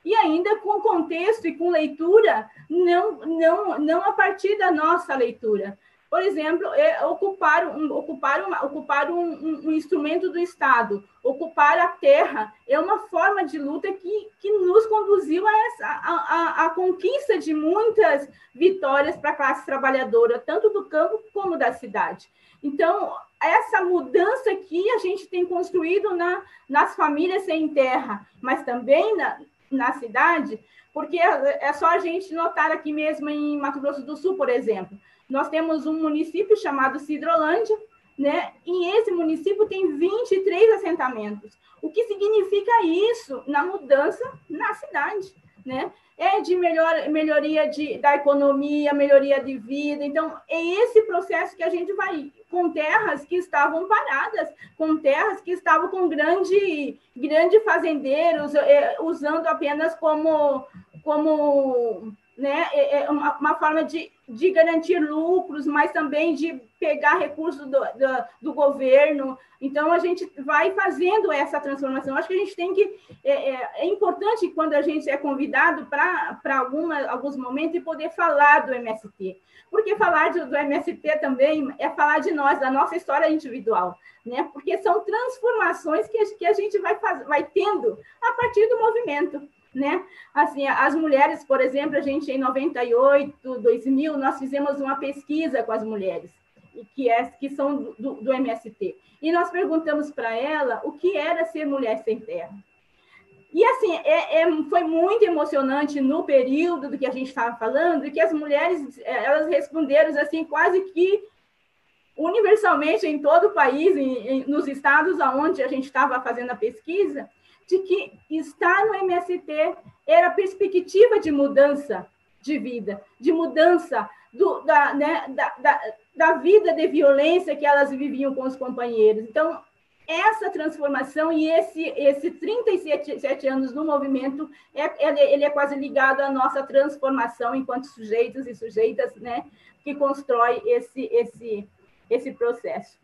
E ainda com contexto e com leitura, não, não, não a partir da nossa leitura. Por exemplo, é ocupar, um, ocupar, uma, ocupar um, um, um, instrumento do Estado, ocupar a terra, é uma forma de luta que, que nos conduziu a, essa, a, a, a conquista de muitas vitórias para a classe trabalhadora, tanto do campo como da cidade. Então, essa mudança que a gente tem construído na, nas famílias sem terra, mas também na, na cidade, porque é, é só a gente notar aqui mesmo em Mato Grosso do Sul, por exemplo, nós temos um município chamado Cidrolândia, né? E esse município tem 23 assentamentos. O que significa isso na mudança na cidade, né? É de melhor, melhoria de, da economia, melhoria de vida. Então, é esse processo que a gente vai com terras que estavam paradas, com terras que estavam com grande, grande fazendeiros, é, usando apenas como, como né, é, é uma, uma forma de, de garantir lucros, mas também de pegar recursos do, do, do, governo. Então, a gente vai fazendo essa transformação. Acho que a gente tem que. É, é, é importante quando a gente é convidado para alguns momentos e poder falar do MST. Porque falar de, do MST também é falar de nós, da nossa história individual. Né? Porque são transformações que, que a gente vai, faz, vai tendo a partir do movimento né? Assim, as mulheres, por exemplo, a gente em 98, 2000, nós fizemos uma pesquisa com as mulheres que é que são do, do MST. E nós perguntamos para ela o que era ser mulher sem terra. E assim, é, é, foi muito emocionante no período do que a gente estava falando, que as mulheres é, elas responderam assim, quase que universalmente em todo o país, em, em, nos estados onde a gente estava fazendo a pesquisa, de que estar no MST era perspectiva de mudança de vida, de mudança do, da, né, da, da, da vida de violência que elas viviam com os companheiros. Então, essa transformação e esse, esse 37 anos no movimento, é, ele é quase ligado à nossa transformação enquanto sujeitos e sujeitas, né, que constrói esse, esse, esse processo.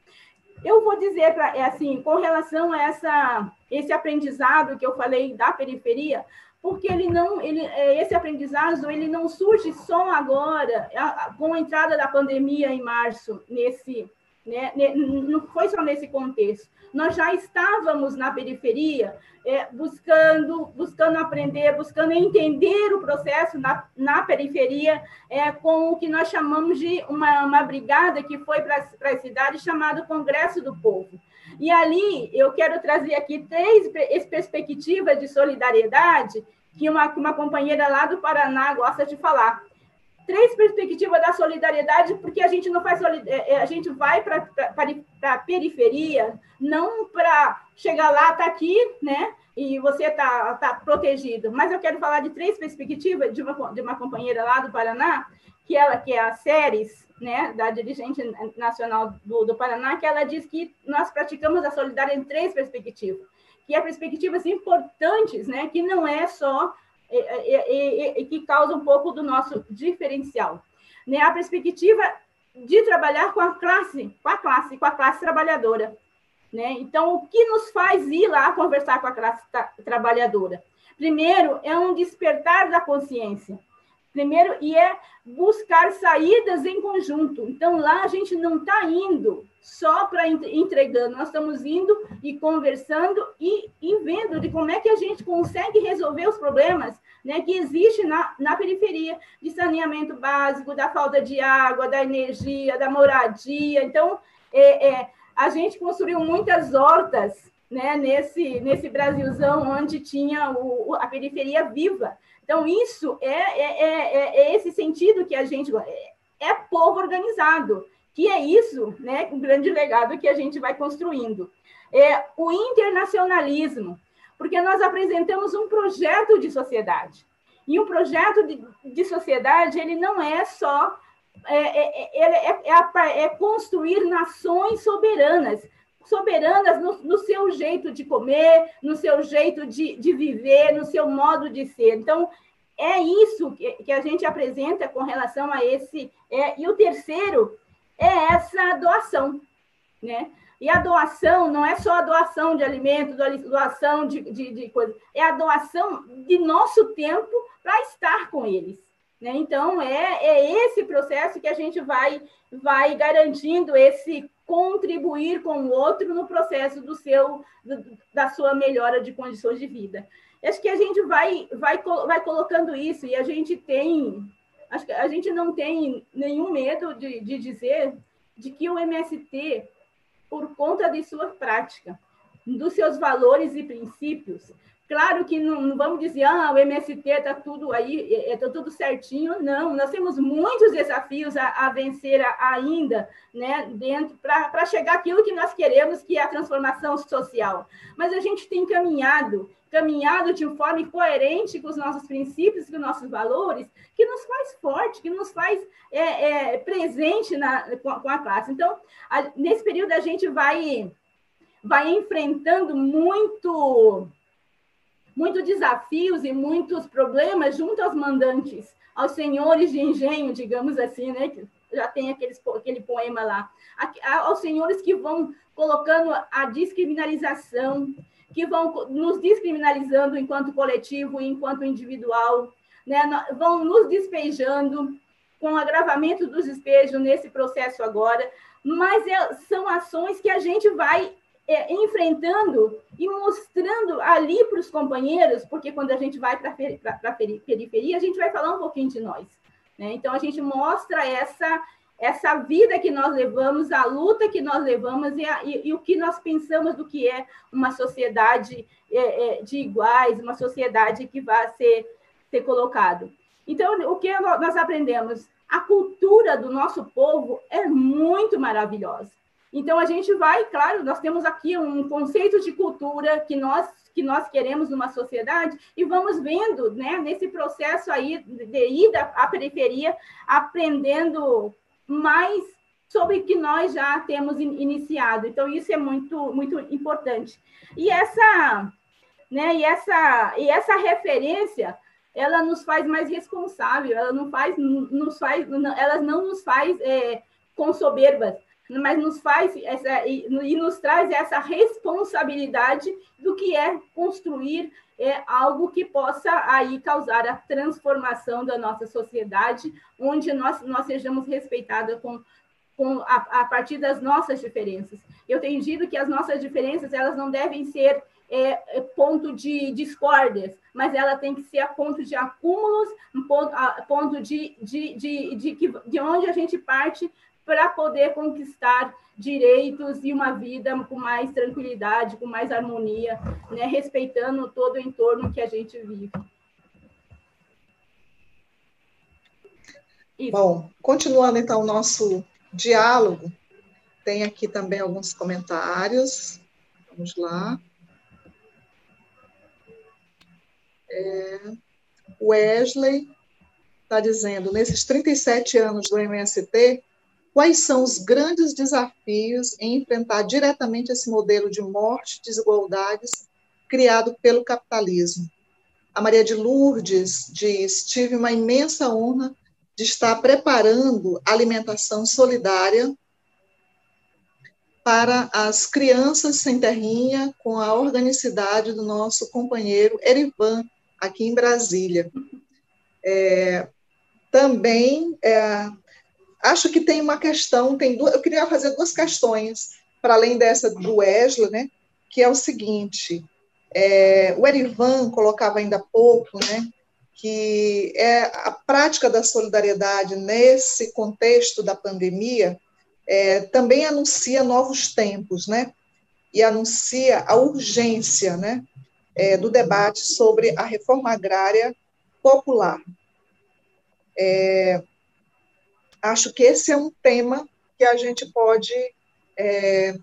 Eu vou dizer, pra, é assim, com relação a essa, esse aprendizado que eu falei da periferia, porque ele não, ele, é, esse aprendizado ele não surge só agora, com a entrada da pandemia em março, nesse, né, não foi só nesse contexto. Nós já estávamos na periferia é, buscando, buscando aprender, buscando entender o processo na, na periferia, é, com o que nós chamamos de uma, uma brigada que foi para a cidade chamada Congresso do Povo. E ali eu quero trazer aqui três perspectivas de solidariedade que uma, uma companheira lá do Paraná gosta de falar três perspectivas da solidariedade, porque a gente não faz é, é, a gente vai para a periferia não para chegar lá, tá aqui, né? E você tá, tá protegido. Mas eu quero falar de três perspectivas de uma, de uma companheira lá do Paraná, que ela que é a Séries, né, da dirigente nacional do, do Paraná, que ela diz que nós praticamos a solidariedade em três perspectivas, que é perspectivas importantes, né, que não é só e, e, que causa um pouco do nosso diferencial. Né? A perspectiva de trabalhar com a classe, com a classe, com a classe trabalhadora. Né? Então, o que nos faz ir lá conversar com a classe tra trabalhadora? Primeiro, é um despertar da consciência. Primeiro, e é buscar saídas em conjunto. Então, lá a gente não está indo só para entregando, nós estamos indo e conversando e, e, vendo de como é que a gente consegue resolver os problemas né, que existem na, na periferia, de saneamento básico, da falta de água, da energia, da moradia. Então, é, é, a gente construiu muitas hortas né, nesse, nesse Brasilzão onde tinha o, a periferia viva. Então, isso é, é, é, é esse sentido que a gente. É, é povo organizado, que é isso, né, um grande legado que a gente vai construindo. É o internacionalismo, porque nós apresentamos um projeto de sociedade. E um projeto de, de sociedade, ele não é só é, é, é, é, é construir nações soberanas, soberanas no, no, seu jeito de comer, no seu jeito de, de viver, no seu modo de ser. Então, é isso que, que a gente apresenta com relação a esse. É, e o terceiro é essa doação, né? E a doação não é só a doação de alimentos, doação de, de, de coisas, é a doação de nosso tempo para estar com eles. Né? Então, é, é esse processo que a gente vai, vai garantindo esse contribuir com o outro no processo do seu da sua melhora de condições de vida. Acho que a gente vai, vai, vai colocando isso e a gente tem, acho que a gente não tem nenhum medo de, de dizer de que o MST, por conta de sua prática, dos seus valores e princípios, Claro que não, não, vamos dizer, ah, o MST está tudo aí, está é, tudo certinho. Não, nós temos muitos desafios a, a vencer a, ainda, né, dentro, para chegar aquilo que nós queremos, que é a transformação social. Mas a gente tem caminhado, caminhado de forma coerente com os nossos princípios, com os nossos valores, que nos faz forte, que nos faz é, é, presente na, com, com, a classe. Então, a, nesse período, a gente vai, vai enfrentando muito muitos desafios e muitos problemas junto aos mandantes, aos senhores de engenho, digamos assim, né? Que já tem aqueles, aquele poema lá, aos senhores que vão colocando a descriminalização, que vão nos descriminalizando enquanto coletivo e enquanto individual, né? vão nos despejando com o agravamento dos despejos nesse processo agora, mas é, são ações que a gente vai é, enfrentando e mostrando ali para os companheiros, porque quando a gente vai para a periferia, a gente vai falar um pouquinho de nós. Né? Então, a gente mostra essa, essa vida que nós levamos, a luta que nós levamos e, a, e, e o que nós pensamos do que é uma sociedade é, é, de iguais, uma sociedade que vai ser, ser colocado. Então, o que nós aprendemos? A cultura do nosso povo é muito maravilhosa. Então, a gente vai, claro, nós temos aqui um conceito de cultura que nós que nós queremos numa sociedade e vamos vendo, né, nesse processo aí de ida à periferia, aprendendo mais sobre o que nós já temos iniciado. Então isso é muito muito importante. E essa, né, e essa e essa referência ela nos faz mais responsável, ela não faz, nos faz, ela não nos faz é, com soberbas, mas nos faz essa, e, nos traz essa responsabilidade do que é construir é, algo que possa aí causar a transformação da nossa sociedade, onde nós, nós sejamos respeitados com, com a, a partir das nossas diferenças. Eu tenho dito que as nossas diferenças elas não devem ser é, é ponto de discórdias, mas ela tem que ser a ponto de acúmulos, ponto, a ponto de, de, de, de, de onde a gente parte para poder conquistar direitos e uma vida com mais tranquilidade, com mais harmonia, né, respeitando todo o entorno que a gente vive. Isso. Bom, continuando então o nosso diálogo, tem aqui também alguns comentários. Vamos lá. É, Wesley está dizendo: nesses 37 anos do MST, Quais são os grandes desafios em enfrentar diretamente esse modelo de morte e desigualdades criado pelo capitalismo? A Maria de Lourdes diz: tive uma imensa honra de estar preparando alimentação solidária para as crianças sem terrinha, com a organicidade do nosso companheiro Erivan, aqui em Brasília. É, também é, acho que tem uma questão, tem duas, eu queria fazer duas questões, para além dessa do Wesley, né, que é o seguinte, é, o Erivan colocava ainda há pouco, né, que é a prática da solidariedade nesse contexto da pandemia é, também anuncia novos tempos, né, e anuncia a urgência, né, é, do debate sobre a reforma agrária popular. É, acho que esse é um tema que a gente pode é,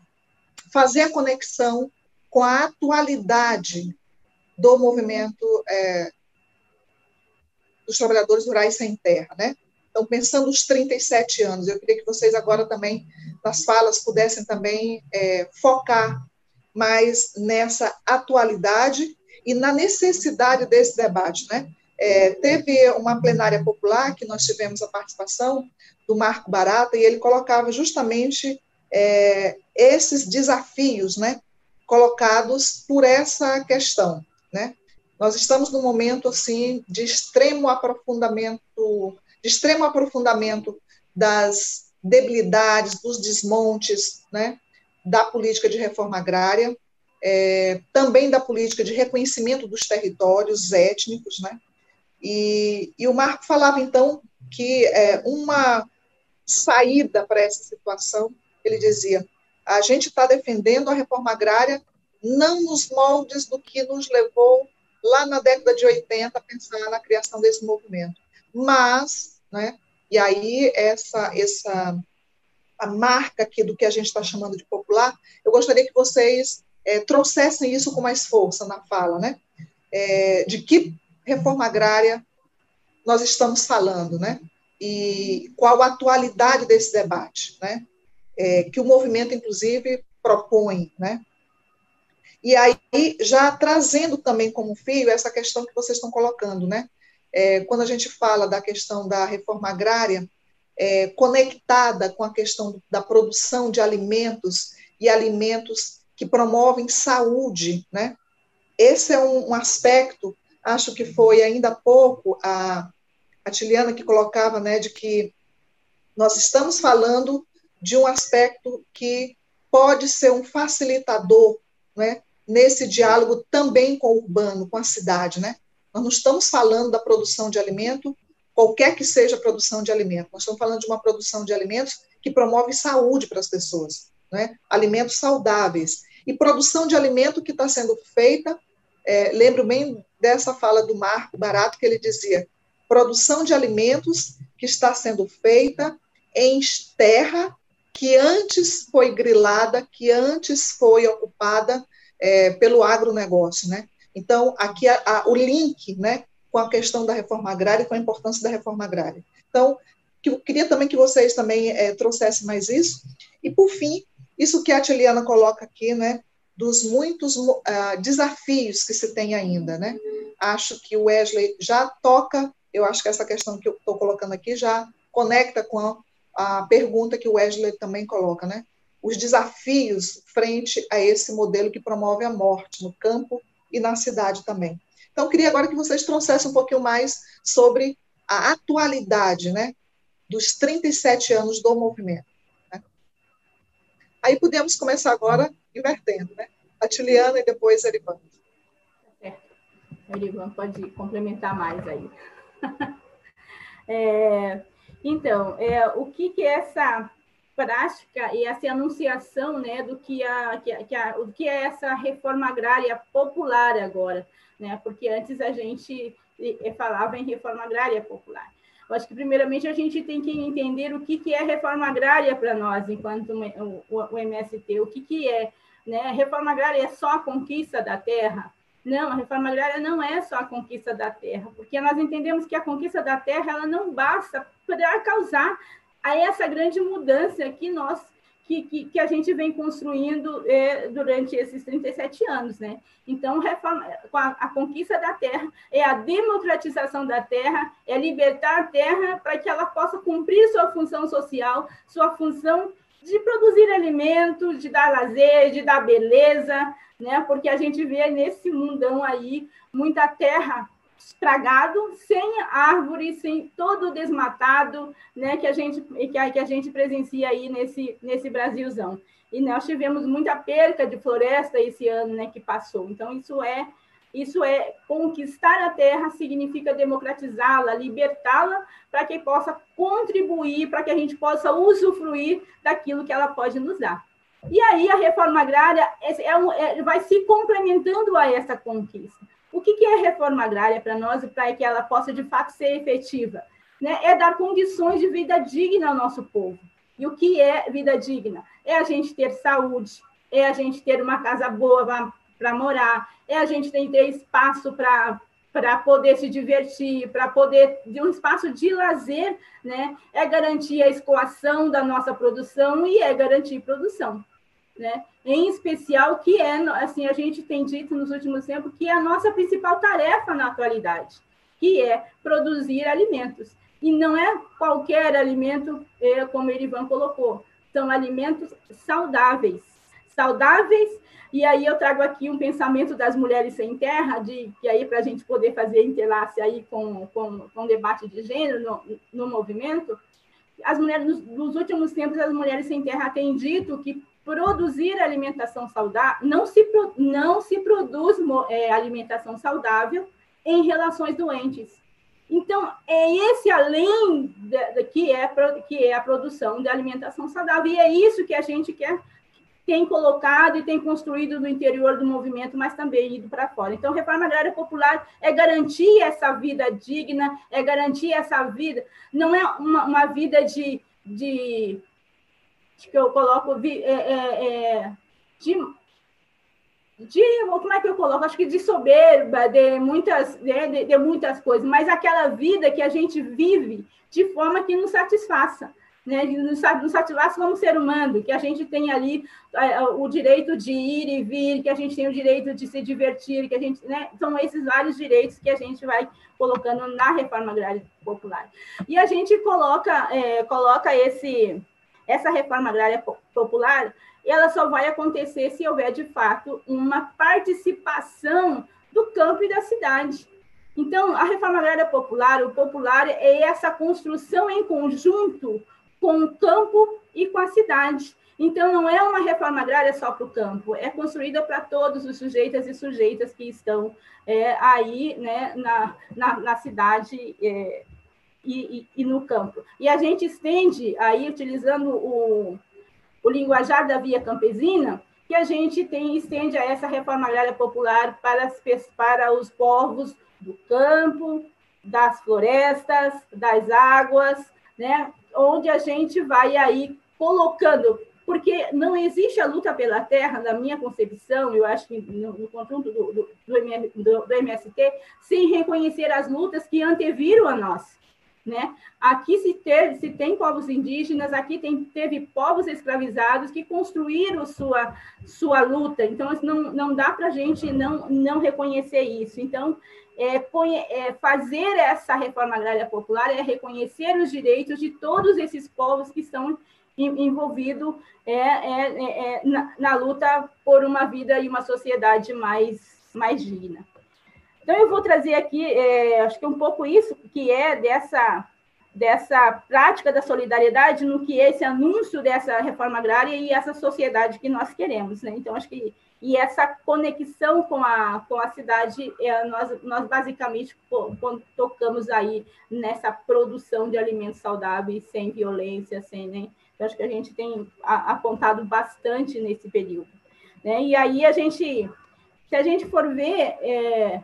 fazer a conexão com a atualidade do movimento é, dos trabalhadores rurais sem terra, né? Então, pensando os 37 anos, eu queria que vocês agora também, nas falas, pudessem também é, focar mais nessa atualidade e na necessidade desse debate, né? É, teve uma plenária popular que nós tivemos a participação do Marco Barata e ele colocava justamente é, esses desafios, né? Colocados por essa questão, né? Nós estamos num momento assim de extremo aprofundamento, de extremo aprofundamento das debilidades, dos desmontes, né? Da política de reforma agrária, é, também da política de reconhecimento dos territórios étnicos, né? E, e o Marco falava, então, que é, uma saída para essa situação, ele dizia, a gente está defendendo a reforma agrária não nos moldes do que nos levou lá na década de 80 a pensar na criação desse movimento, mas, né, e aí essa, essa a marca aqui do que a gente está chamando de popular, eu gostaria que vocês é, trouxessem isso com mais força na fala, né? É, de que reforma agrária nós estamos falando, né? E qual a atualidade desse debate, né? É, que o movimento, inclusive, propõe, né? E aí, já trazendo também como fio essa questão que vocês estão colocando, né? É, quando a gente fala da questão da reforma agrária, é, conectada com a questão da produção de alimentos e alimentos que promovem saúde, né? Esse é um, um aspecto, acho que foi ainda há pouco a, a Tiliana que colocava, né, de que nós estamos falando de um aspecto que pode ser um facilitador, né, nesse diálogo também com o urbano, com a cidade, né? Nós não estamos falando da produção de alimento, qualquer que seja a produção de alimento, nós estamos falando de uma produção de alimentos que promove saúde para as pessoas, né? alimentos saudáveis. E produção de alimento que está sendo feita, é, lembro bem dessa fala do Marco Barato, que ele dizia: produção de alimentos que está sendo feita em terra que antes foi grilada, que antes foi ocupada é, pelo agronegócio. Né? Então, aqui a, a, o link né, com a questão da reforma agrária e com a importância da reforma agrária. Então, que eu queria também que vocês também é, trouxessem mais isso. E, por fim, isso que a Tiliana coloca aqui, né, dos muitos uh, desafios que se tem ainda, né? Acho que o Wesley já toca, eu acho que essa questão que eu estou colocando aqui já conecta com a, a, pergunta que o Wesley também coloca, né? Os desafios frente a esse modelo que promove a morte no campo e na cidade também. Então, queria agora que vocês trouxessem um pouquinho mais sobre a atualidade, né? Dos 37 anos do movimento. Aí podemos começar agora invertendo, né? A Tiliana e depois Erivan. Certo. Erivan pode complementar mais aí. é, então, é, o que, que é essa prática e essa anunciação né, do que, a, que, a, que a, o que é essa reforma agrária popular agora, né? Porque antes a gente falava em reforma agrária popular. Eu acho que, primeiramente, a gente tem que entender o que, que é reforma agrária para nós, enquanto o, MST, o que, que é. Né? A reforma agrária é só a conquista da terra? Não, a reforma agrária não é só a conquista da terra, porque nós entendemos que a conquista da terra ela não basta para causar a essa grande mudança que nós que, que, que, a gente vem construindo é, durante esses 37 anos, né? Então, reforma, a, a, conquista da terra é a democratização da terra, é libertar a terra para que ela possa cumprir sua função social, sua função de produzir alimentos, de dar lazer, de dar beleza, né? Porque a gente vê nesse mundão aí muita terra estragado, sem árvores, sem todo desmatado, né, que a gente que a, que a gente presencia aí nesse nesse Brasilzão. E nós tivemos muita perca de floresta esse ano, né, que passou. Então isso é isso é conquistar a terra significa democratizá-la, libertá-la para que possa contribuir, para que a gente possa usufruir daquilo que ela pode nos dar. E aí a reforma agrária é, é vai se complementando a essa conquista. O que, que é reforma agrária para nós e para que ela possa de fato ser efetiva? Né? É dar condições de vida digna ao nosso povo. E o que é vida digna? É a gente ter saúde, é a gente ter uma casa boa para morar, é a gente ter espaço para para poder se divertir, para poder de um espaço de lazer, né? É garantir a escoação da nossa produção e é garantir produção, né? Em especial que é, assim, a gente tem dito nos últimos tempos que é a nossa principal tarefa na atualidade, que é produzir alimentos. E não é qualquer alimento, é, como Erivan colocou, são alimentos saudáveis. Saudáveis e aí eu trago aqui um pensamento das mulheres sem terra, de que aí para a gente poder fazer interlace aí com, com, com debate de gênero no, no movimento, as mulheres nos, nos, últimos tempos as mulheres sem terra têm dito que produzir alimentação saudável não se não se produz é, alimentação saudável em relações doentes. Então é esse além de, de, que é que é a produção de alimentação saudável e é isso que a gente quer tem colocado e tem construído no interior do movimento, mas também ido para fora. Então, reforma agrária popular é garantir essa vida digna, é garantir essa vida, não é uma, uma vida de, de que eu coloco é, é, é, de, de como é que eu coloco? Acho que de soberba, de muitas, né, de, de muitas coisas, mas aquela vida que a gente vive de forma que nos satisfaça né, nos, nos satisfaz como ser humano, que a gente tem ali uh, o direito de ir e vir, que a gente tem o direito de se divertir, que a gente, né, são esses vários direitos que a gente vai colocando na reforma agrária popular. E a gente coloca, é, coloca esse, essa reforma agrária popular, ela só vai acontecer se houver de fato uma participação do campo e da cidade. Então, a reforma agrária popular, o popular é essa construção em conjunto com o campo e com a cidade. Então, não é uma reforma agrária só para o campo, é construída para todos os sujeitos e sujeitas que estão é, aí né, na, na, na cidade é, e, e, no campo. E a gente estende aí, utilizando o, o linguajar da via campesina, que a gente tem estende a essa reforma agrária popular para, para os povos do campo, das florestas, das águas, né? onde a gente vai aí colocando, porque não existe a luta pela terra, na minha concepção, eu acho que no, no conjunto do, do, do, do, MST, sem reconhecer as lutas que anteviram a nós. Né? Aqui se, se tem povos indígenas, aqui tem, teve povos escravizados que construíram sua, sua luta, então não, não dá para a gente não, não reconhecer isso. Então, é, é, fazer essa reforma agrária popular é reconhecer os direitos de todos esses povos que estão envolvidos é, é, é, na, na, luta por uma vida e uma sociedade mais, mais digna. Então, eu vou trazer aqui, acho que um pouco isso, que é dessa, dessa prática da solidariedade, no que é esse anúncio dessa reforma agrária e essa sociedade que nós queremos. Né? Então, acho que e essa conexão com a, com a cidade, é, nós, nós basicamente quando tocamos aí nessa produção de alimentos saudáveis, sem violência, sem. Né? Eu acho que a gente tem apontado bastante nesse período. Né? E aí a gente, se a gente for ver é,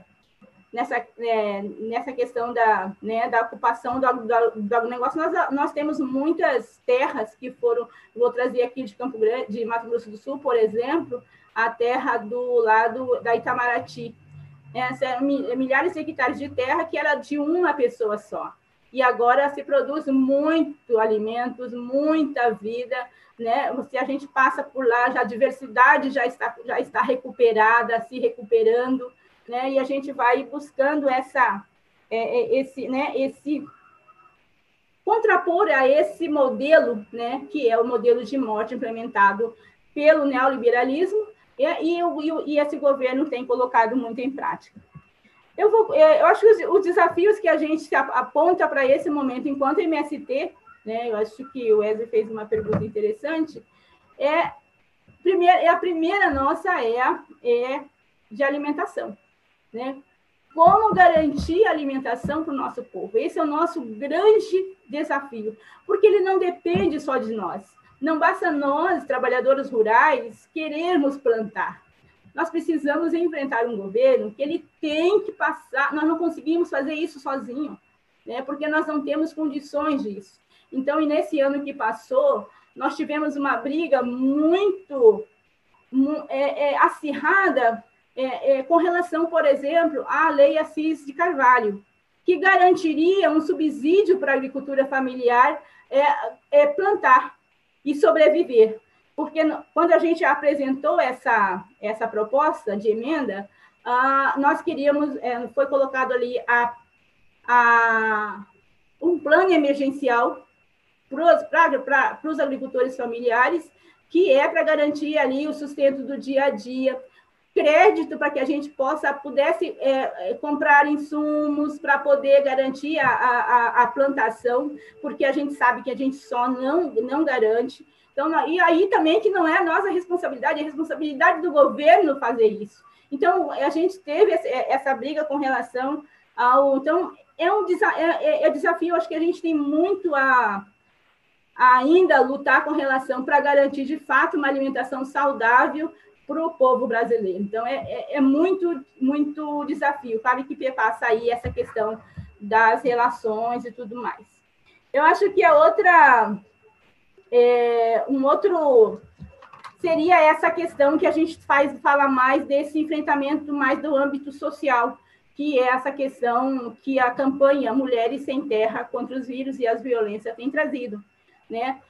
nessa, é, nessa questão da, né, da ocupação do, do, do agronegócio, nós, nós temos muitas terras que foram, vou trazer aqui de Campo Grande, de Mato Grosso do Sul, por exemplo, a terra do lado da Itamaraty. Essa, milhares de hectares de terra que era de uma pessoa só. E agora se produz muito alimentos, muita vida, né? Se a gente passa por lá, já a diversidade já está, já está recuperada, se recuperando, né? E a gente vai buscando essa, é, é esse, né? Esse contrapor a esse modelo, né? Que é o modelo de morte implementado pelo neoliberalismo e, e, e, esse governo tem colocado muito em prática. Eu, vou, é, eu acho que os, os desafios que a gente aponta para esse momento, enquanto MST, né, eu acho que o Wesley fez uma pergunta interessante, é, primeiro, é a primeira nossa é, é de alimentação. Né? Como garantir alimentação para o nosso povo? Esse é o nosso grande desafio, porque ele não depende só de nós. Não basta nós, trabalhadores rurais, querermos plantar. Nós precisamos enfrentar um governo que ele tem que passar. Nós não conseguimos fazer isso sozinho, né? Porque nós não temos condições disso. Então, e nesse ano que passou, nós tivemos uma briga muito é, é, acirrada é, é, com relação, por exemplo, à Lei Assis de Carvalho, que garantiria um subsídio para a agricultura familiar é, é, plantar e sobreviver. Porque quando a gente apresentou essa, essa proposta de emenda, ah, nós queríamos, é, foi colocado ali a, a, um plano emergencial para os agricultores familiares, que é para garantir ali o sustento do dia a dia, crédito para que a gente possa pudesse é, é comprar insumos para poder garantir a, a, a, plantação, porque a gente sabe que a gente só não, não garante. Então, e aí também que não é a nossa responsabilidade, é a responsabilidade do governo fazer isso. Então, a gente teve essa briga com relação ao. Então, é um é, é, é desafio, acho que a gente tem muito a, a ainda lutar com relação para garantir de fato uma alimentação saudável para o povo brasileiro. Então, é, é, é, muito, muito desafio. Claro que perpassa aí essa questão das relações e tudo mais. Eu acho que a outra, é, um outro seria essa questão que a gente faz fala mais desse enfrentamento mais do âmbito social, que é essa questão que a campanha Mulheres Sem Terra contra os Vírus e as Violências tem trazido, né?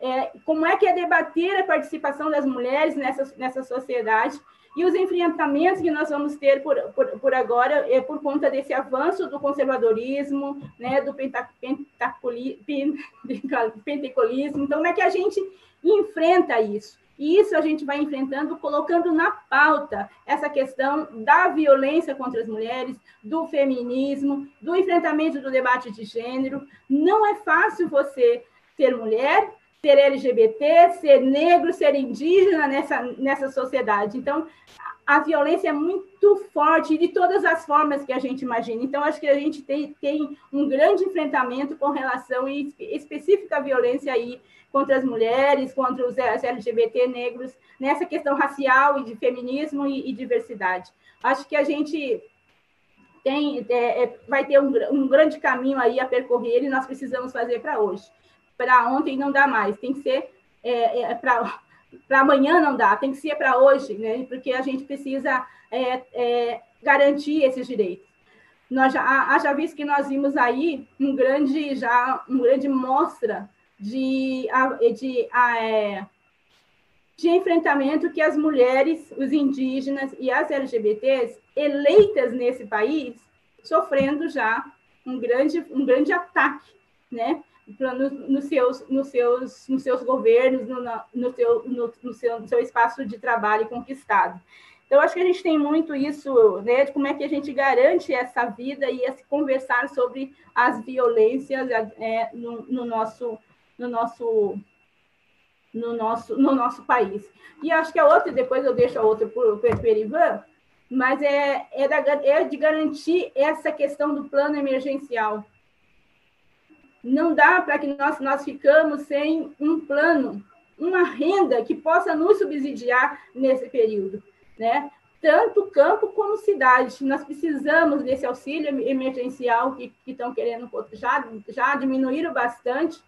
É, como é que é debater a participação das mulheres nessa, nessa sociedade e os enfrentamentos que nós vamos ter por, por, por agora é por conta desse avanço do conservadorismo, né, do pentecolismo. Então, como é que a gente enfrenta isso? E isso a gente vai enfrentando, colocando na pauta essa questão da violência contra as mulheres, do feminismo, do enfrentamento do debate de gênero. Não é fácil você ser mulher ser LGBT, ser negro, ser indígena nessa, nessa sociedade. Então, a violência é muito forte de todas as formas que a gente imagina. Então, acho que a gente tem, tem um grande enfrentamento com relação e específica à violência aí contra as mulheres, contra os LGBT negros, nessa questão racial e de feminismo e, e diversidade. Acho que a gente tem, é, é, vai ter um, um grande caminho aí a percorrer e nós precisamos fazer para hoje para ontem não dá mais, tem que ser é, é, para amanhã não dá, tem que ser para hoje, né? porque a gente precisa é, é garantir esses direitos. Nós já, já visto que nós vimos aí um grande, já, um grande mostra de, de, é, de enfrentamento que as mulheres, os indígenas e as LGBTs eleitas nesse país sofrendo já um grande, um grande ataque, né? No, nos, seus, nos, seus, nos seus governos, no, no, seu, no, no, seu, no seu espaço de trabalho conquistado. Então, acho que a gente tem muito isso, né, de como é que a gente garante essa vida e esse conversar sobre as violências é, no, no, nosso, no, nosso, no, nosso, no nosso país. E acho que a outra, depois eu deixo a outra para o Perivan, mas é, é, da, é de garantir essa questão do plano emergencial, não dá para que nós, nós ficamos sem um plano, uma renda que possa nos subsidiar nesse período, né? Tanto campo como cidade. Nós precisamos desse auxílio emergencial que, que estão querendo, já, já diminuíram bastante,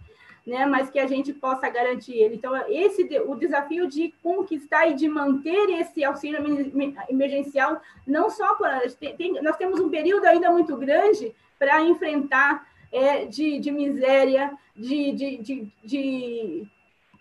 né? mas que a gente possa garantir ele. Então, esse o desafio de conquistar e de manter esse auxílio emergencial, não só por. Tem, tem, nós temos um período ainda muito grande para enfrentar é, de, de miséria, de, de, de, de,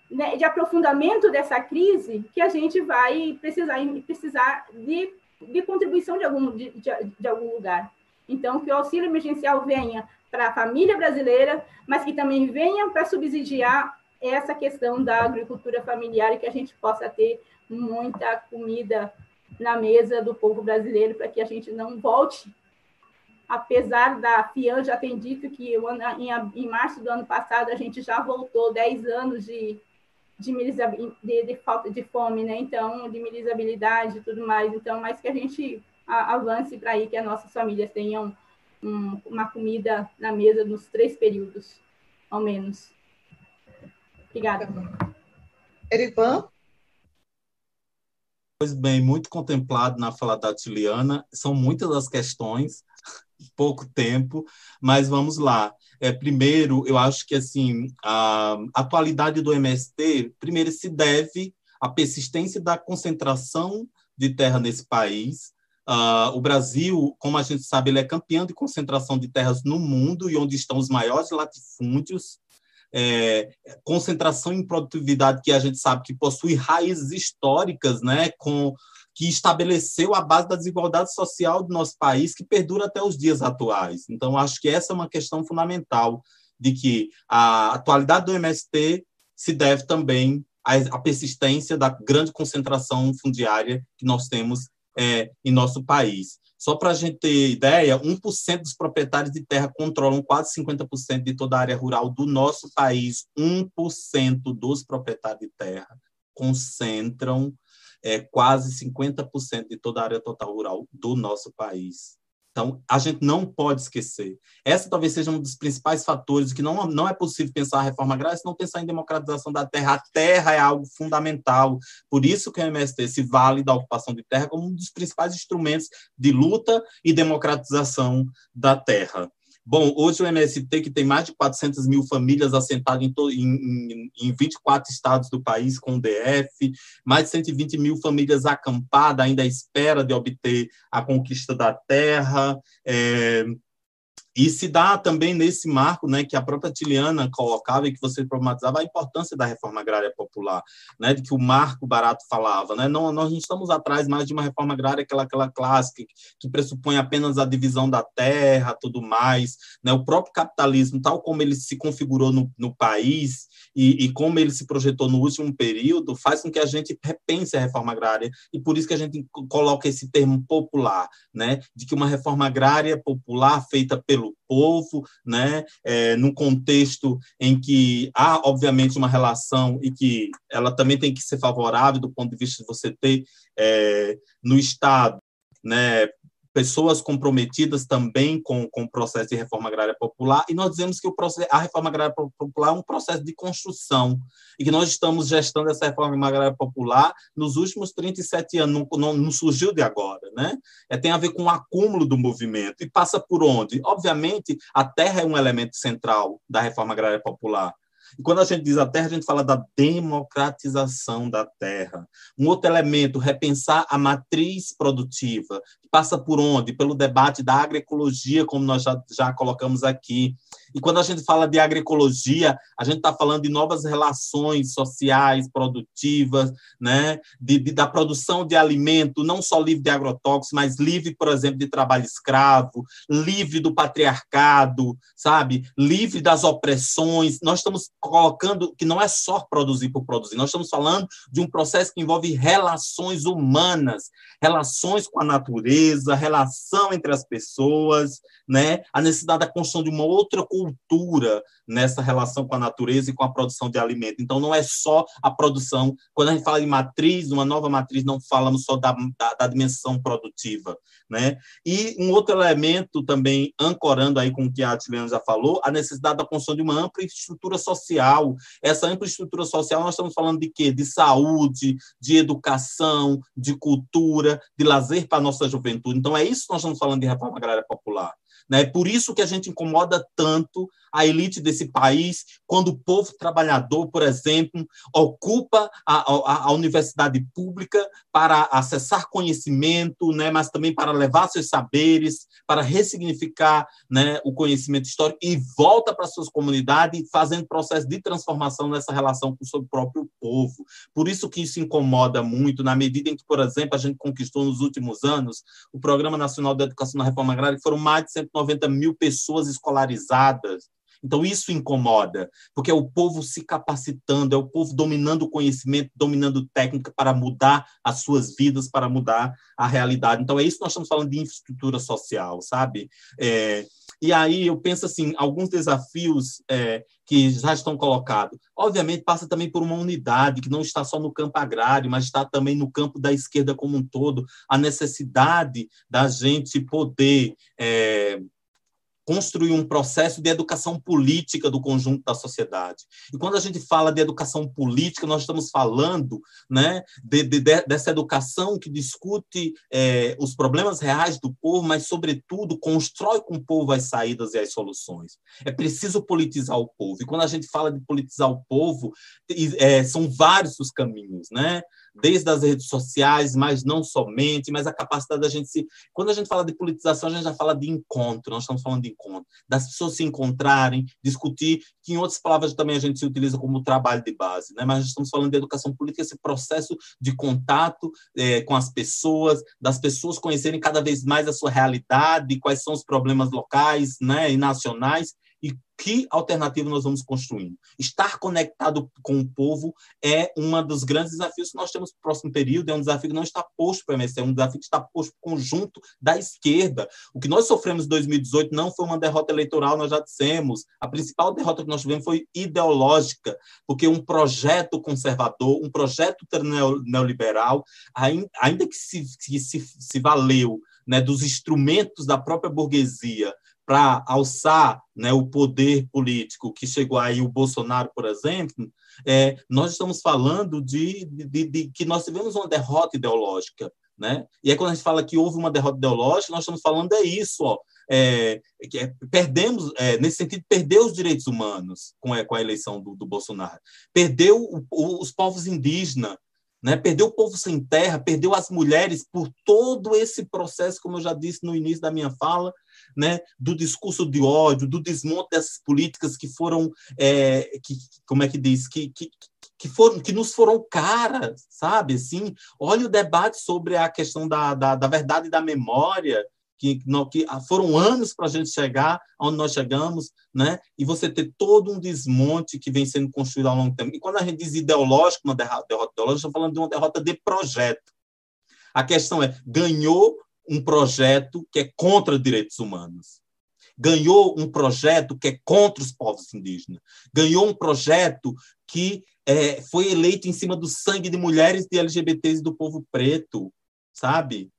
né, de aprofundamento dessa crise, que a gente vai precisar, precisar de, de contribuição de algum, de, de, algum lugar. Então, que o auxílio emergencial venha para a família brasileira, mas que também venha para subsidiar essa questão da agricultura familiar e que a gente possa ter muita comida na mesa do povo brasileiro para que a gente não volte apesar da FIAN já ter dito que em, em março do ano passado a gente já voltou 10 anos de, de, de, de falta de fome, né? Então, de milisabilidade e tudo mais. Então, mais que a gente avance para aí, que as nossas famílias tenham um, uma comida na mesa nos três períodos, ao menos. Obrigada. Erivan? Pois bem, muito contemplado na fala da Tiliana. São muitas as questões, pouco tempo, mas vamos lá. É, primeiro, eu acho que assim a atualidade do MST, primeiro, se deve à persistência da concentração de terra nesse país. Uh, o Brasil, como a gente sabe, ele é campeão de concentração de terras no mundo e onde estão os maiores latifúndios. É, concentração em produtividade que a gente sabe que possui raízes históricas, né, com que estabeleceu a base da desigualdade social do nosso país, que perdura até os dias atuais. Então, acho que essa é uma questão fundamental de que a atualidade do MST se deve também à, persistência da grande concentração fundiária que nós temos é, em nosso país. Só para a gente ter ideia, 1% dos proprietários de terra controlam quase 50% de toda a área rural do nosso país. 1% dos proprietários de terra concentram é, quase 50% de toda a área total rural do nosso país. Então, a gente não pode esquecer. Essa talvez seja um dos principais fatores que não, não é possível pensar a reforma agrária se não pensar em democratização da terra. A terra é algo fundamental. Por isso que o MST se vale da ocupação de terra como um dos principais instrumentos de luta e democratização da terra. Bom, hoje o MST, que tem mais de 400 mil famílias assentadas em, em, em 24 estados do país com o DF, mais de 120 mil famílias acampadas ainda à espera de obter a conquista da terra, é, e se dá também nesse marco né, que a própria Tiliana colocava e que você problematizava a importância da reforma agrária popular, né, de que o Marco Barato falava. Né, não, nós não estamos atrás mais de uma reforma agrária aquela, aquela clássica que pressupõe apenas a divisão da terra, tudo mais. Né, o próprio capitalismo, tal como ele se configurou no, no país e, e como ele se projetou no último período, faz com que a gente repense a reforma agrária e por isso que a gente coloca esse termo popular, né, de que uma reforma agrária popular feita pelo pelo povo, né, é, num contexto em que há, obviamente, uma relação e que ela também tem que ser favorável do ponto de vista de você ter é, no Estado né, pessoas comprometidas também com, com o processo de reforma agrária popular, e nós dizemos que o processo, a reforma agrária popular é um processo de construção, e que nós estamos gestando essa reforma agrária popular nos últimos 37 anos, não, não, não surgiu de agora, né? É, tem a ver com o acúmulo do movimento, e passa por onde? Obviamente, a terra é um elemento central da reforma agrária popular, e quando a gente diz a terra, a gente fala da democratização da terra. Um outro elemento, repensar a matriz produtiva, que passa por onde? Pelo debate da agroecologia, como nós já, já colocamos aqui. E quando a gente fala de agroecologia, a gente está falando de novas relações sociais, produtivas, né? De, de, da produção de alimento, não só livre de agrotóxicos, mas livre, por exemplo, de trabalho escravo, livre do patriarcado, sabe? Livre das opressões. Nós estamos colocando que não é só produzir por produzir, nós estamos falando de um processo que envolve relações humanas, relações com a natureza, relação entre as pessoas, né? A necessidade da construção de uma outra cultura nessa relação com a natureza e com a produção de alimento. Então, não é só a produção. Quando a gente fala de matriz, uma nova matriz, não falamos só da, da, da dimensão produtiva. Né? E um outro elemento também, ancorando aí com o que a Tiliana já falou, a necessidade da construção de uma ampla estrutura social. Essa ampla estrutura social, nós estamos falando de quê? De saúde, de educação, de cultura, de lazer para a nossa juventude. Então, é isso que nós estamos falando de reforma agrária popular. Né? Por isso que a gente incomoda tanto a elite desse país quando o povo trabalhador, por exemplo, ocupa a, a, a universidade pública para acessar conhecimento, né? mas também para levar seus saberes, para ressignificar né, o conhecimento histórico e volta para suas comunidades fazendo processo de transformação nessa relação com o seu próprio povo. Por isso que isso incomoda muito, na medida em que, por exemplo, a gente conquistou nos últimos anos o Programa Nacional de Educação na Reforma Agrária, que foram mais de 190 mil pessoas escolarizadas. Então, isso incomoda, porque é o povo se capacitando, é o povo dominando o conhecimento, dominando técnica para mudar as suas vidas, para mudar a realidade. Então, é isso que nós estamos falando de infraestrutura social, sabe? É, e aí eu penso assim, alguns desafios é, que já estão colocados. Obviamente, passa também por uma unidade que não está só no campo agrário, mas está também no campo da esquerda como um todo. A necessidade da gente poder é, construir um processo de educação política do conjunto da sociedade. E quando a gente fala de educação política, nós estamos falando né, de, de, dessa educação que discute é, os problemas reais do povo, mas, sobretudo, constrói com o povo as saídas e as soluções. É preciso politizar o povo. E quando a gente fala de politizar o povo, é, são vários os caminhos, né? Desde as redes sociais, mas não somente, mas a capacidade da gente se. Quando a gente fala de politização, a gente já fala de encontro, nós estamos falando de encontro, das pessoas se encontrarem, discutir, que em outras palavras também a gente se utiliza como trabalho de base, né? mas estamos falando de educação política, esse processo de contato é, com as pessoas, das pessoas conhecerem cada vez mais a sua realidade, quais são os problemas locais né, e nacionais, que alternativa nós vamos construindo. Estar conectado com o povo é um dos grandes desafios que nós temos no próximo período, é um desafio que não está posto para o MST, é um desafio que está posto para o conjunto da esquerda. O que nós sofremos em 2018 não foi uma derrota eleitoral, nós já dissemos. A principal derrota que nós tivemos foi ideológica, porque um projeto conservador, um projeto neoliberal, ainda que se, que se, se valeu né, dos instrumentos da própria burguesia para alçar né, o poder político que chegou aí o Bolsonaro, por exemplo, é, nós estamos falando de, de, de, que nós tivemos uma derrota ideológica. Né? E aí, quando a gente fala que houve uma derrota ideológica, nós estamos falando é isso, ó, é, é, perdemos, é, nesse sentido, perdeu os direitos humanos com com a eleição do, do Bolsonaro, perdeu o, o, os povos indígenas, né? perdeu o povo sem terra, perdeu as mulheres por todo esse processo, como eu já disse no início da minha fala, né? do discurso de ódio, do desmonte dessas políticas que foram, é, que, como é que diz, que, que, que, foram, que nos foram caras, sabe? Assim, olha o debate sobre a questão da, da, da verdade e da memória, que, que foram anos para a gente chegar onde nós chegamos, né? E você ter todo um desmonte que vem sendo construído ao longo do tempo. E quando a gente diz ideológico, uma derrota ideológica, estamos falando de uma derrota de projeto. A questão é, ganhou um projeto que é contra direitos humanos. Ganhou um projeto que é contra os povos indígenas. Ganhou um projeto que é, foi eleito em cima do sangue de mulheres de LGBTs e do povo preto, sabe?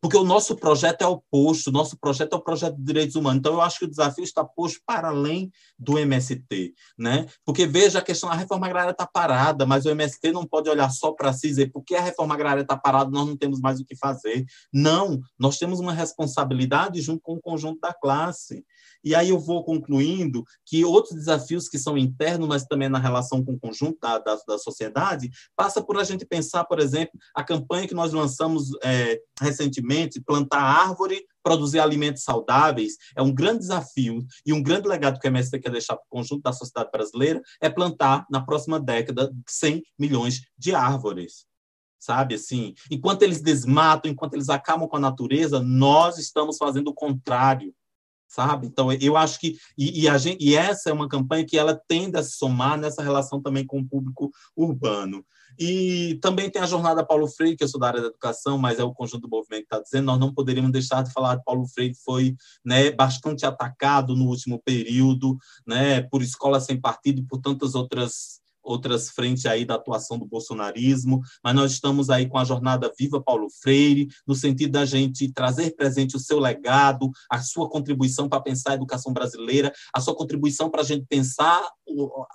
Porque o nosso projeto é oposto, o nosso projeto é o projeto de direitos humanos. Então, eu acho que o desafio está posto para além do MST. Né? Porque, veja, a questão da reforma agrária está parada, mas o MST não pode olhar só para si e dizer porque a reforma agrária está parada, nós não temos mais o que fazer. Não, nós temos uma responsabilidade junto com o conjunto da classe. E aí eu vou concluindo que outros desafios que são internos, mas também na relação com o conjunto da, da, da sociedade, passa por a gente pensar, por exemplo, a campanha que nós lançamos é, recentemente, plantar árvore, produzir alimentos saudáveis, é um grande desafio e um grande legado que a MST quer deixar para o conjunto da sociedade brasileira é plantar, na próxima década, 100 milhões de árvores sabe assim? Enquanto eles desmatam enquanto eles acabam com a natureza nós estamos fazendo o contrário sabe? Então, eu acho que e, e, gente, e essa é uma campanha que ela tende a se somar nessa relação também com o público urbano. E também tem a jornada Paulo Freire, que eu sou da área da educação, mas é o conjunto do movimento que está dizendo, nós não poderíamos deixar de falar de Paulo Freire, que foi né, bastante atacado no último período, né, por escola sem partido e por tantas outras outras frentes aí da atuação do bolsonarismo, mas nós estamos aí com a jornada Viva Paulo Freire, no sentido da gente trazer presente o seu legado, a sua contribuição para pensar a educação brasileira, a sua contribuição para a gente pensar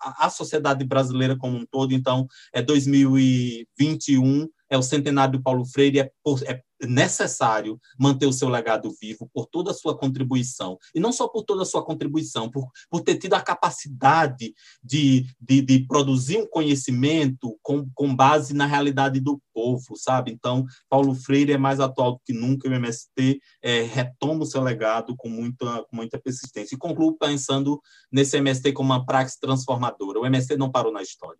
a sociedade brasileira como um todo. Então, é 2021 é o centenário do Paulo Freire, é, por, é, necessário manter o seu legado vivo por toda a sua contribuição. E não só por toda a sua contribuição, por, por ter tido a capacidade de, de, de produzir um conhecimento com, com base na realidade do povo, sabe? Então, Paulo Freire é mais atual do que nunca, o MST é, retoma o seu legado com muita, com muita persistência. E concluo pensando nesse MST como uma praxe transformadora. O MST não parou na história.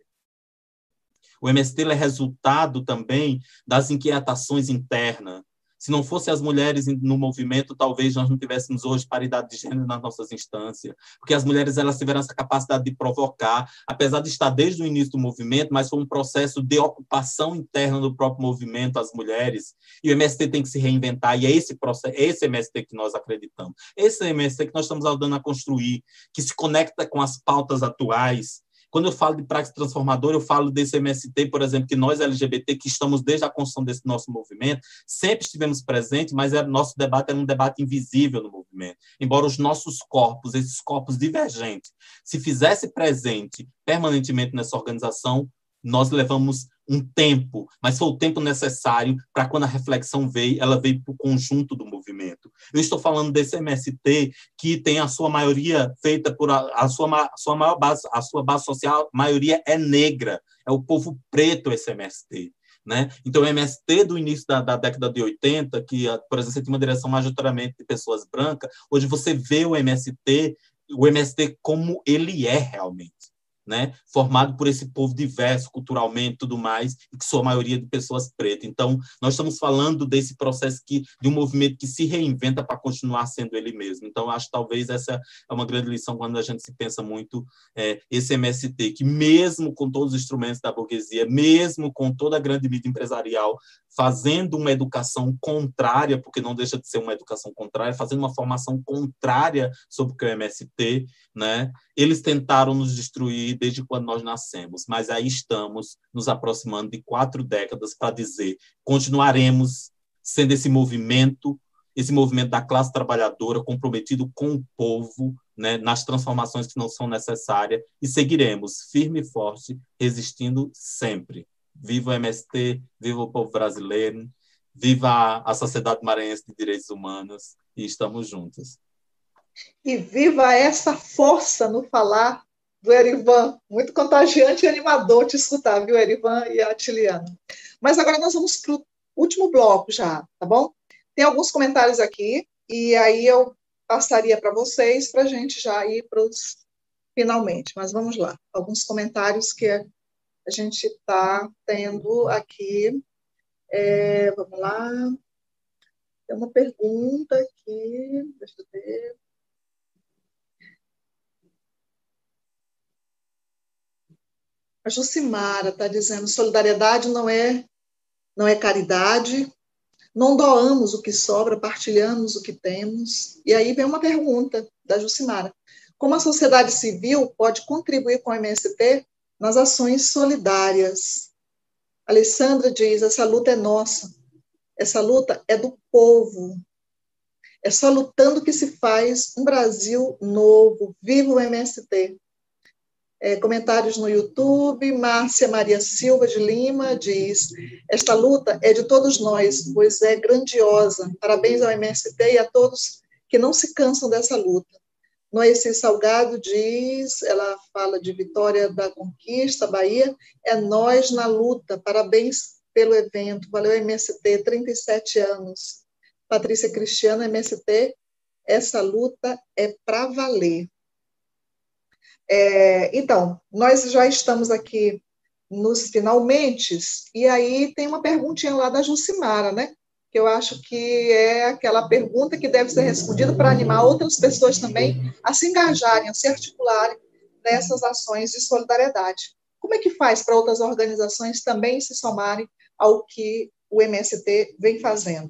O MST é resultado também das inquietações internas, Se não fossem as mulheres no movimento, talvez nós não tivéssemos hoje paridade de gênero nas nossas instâncias, porque as mulheres elas tiveram essa capacidade de provocar, apesar de estar desde o início do movimento, mas foi um processo de ocupação interna do próprio movimento, as mulheres, e o MST tem que se reinventar, e é esse processo, é esse MST que nós acreditamos, esse MST que nós estamos ajudando a construir, que se conecta com as pautas atuais, quando eu falo de prática transformadora, eu falo desse MST, por exemplo, que nós LGBT, que estamos desde a construção desse nosso movimento, sempre estivemos presentes, mas era, nosso debate era um debate invisível no movimento. Embora os nossos corpos, esses corpos divergentes, se fizesse presente permanentemente nessa organização, nós levamos um tempo, mas foi o tempo necessário para quando a reflexão veio, ela veio para o conjunto do movimento. Eu estou falando desse MST que tem a sua maioria feita por a, a sua, a sua maior base, a sua base social, maioria é negra, é o povo preto esse MST. Né? Então, o MST do início da, da, década de 80, que, por exemplo, tinha uma direção majoritariamente de pessoas brancas, hoje você vê o MST, o MST como ele é realmente né, formado por esse povo diverso culturalmente tudo mais, e que sua maioria de pessoas pretas. Então, nós estamos falando desse processo que de um movimento que se reinventa para continuar sendo ele mesmo. Então, acho que talvez essa é uma grande lição quando a gente se pensa muito é, esse MST, que mesmo com todos os instrumentos da burguesia, mesmo com toda a grande mídia empresarial fazendo uma educação contrária, porque não deixa de ser uma educação contrária, fazendo uma formação contrária sobre o que é o MST, né? Eles tentaram nos destruir desde quando nós nascemos, mas aí estamos nos aproximando de quatro décadas para dizer continuaremos sendo esse movimento, esse movimento da classe trabalhadora comprometido com o povo, né, nas transformações que não são necessárias e seguiremos firme e forte, resistindo sempre. Viva o MST, viva o povo brasileiro, viva a Sociedade Maranhense de Direitos Humanos e estamos juntos. E viva essa força no falar do Erivan, muito contagiante e animador te escutar, viu, Erivan e a Tiliana. Mas agora nós vamos para o último bloco já, tá bom? Tem alguns comentários aqui, e aí eu passaria para vocês para a gente já ir para os finalmente. Mas vamos lá, alguns comentários que a gente está tendo aqui. É, vamos lá. Tem uma pergunta aqui, deixa eu ver. A Jucimara está dizendo: solidariedade não é, não é caridade, não doamos o que sobra, partilhamos o que temos. E aí vem uma pergunta da Jucimara: como a sociedade civil pode contribuir com o MST nas ações solidárias. Alessandra diz: essa luta é nossa, essa luta é do povo. É só lutando que se faz um Brasil novo. Viva o MST! É, comentários no YouTube. Márcia Maria Silva de Lima diz: Esta luta é de todos nós, pois é grandiosa. Parabéns ao MST e a todos que não se cansam dessa luta. Noeci Salgado diz, ela fala de Vitória da Conquista, Bahia, é nós na luta, parabéns pelo evento, valeu MST, 37 anos. Patrícia Cristiana, MST, essa luta é para valer. É, então, nós já estamos aqui nos finalmente, e aí tem uma perguntinha lá da Jucimara, né? Que eu acho que é aquela pergunta que deve ser respondida para animar outras pessoas também a se engajarem, a se articularem nessas ações de solidariedade. Como é que faz para outras organizações também se somarem ao que o MST vem fazendo?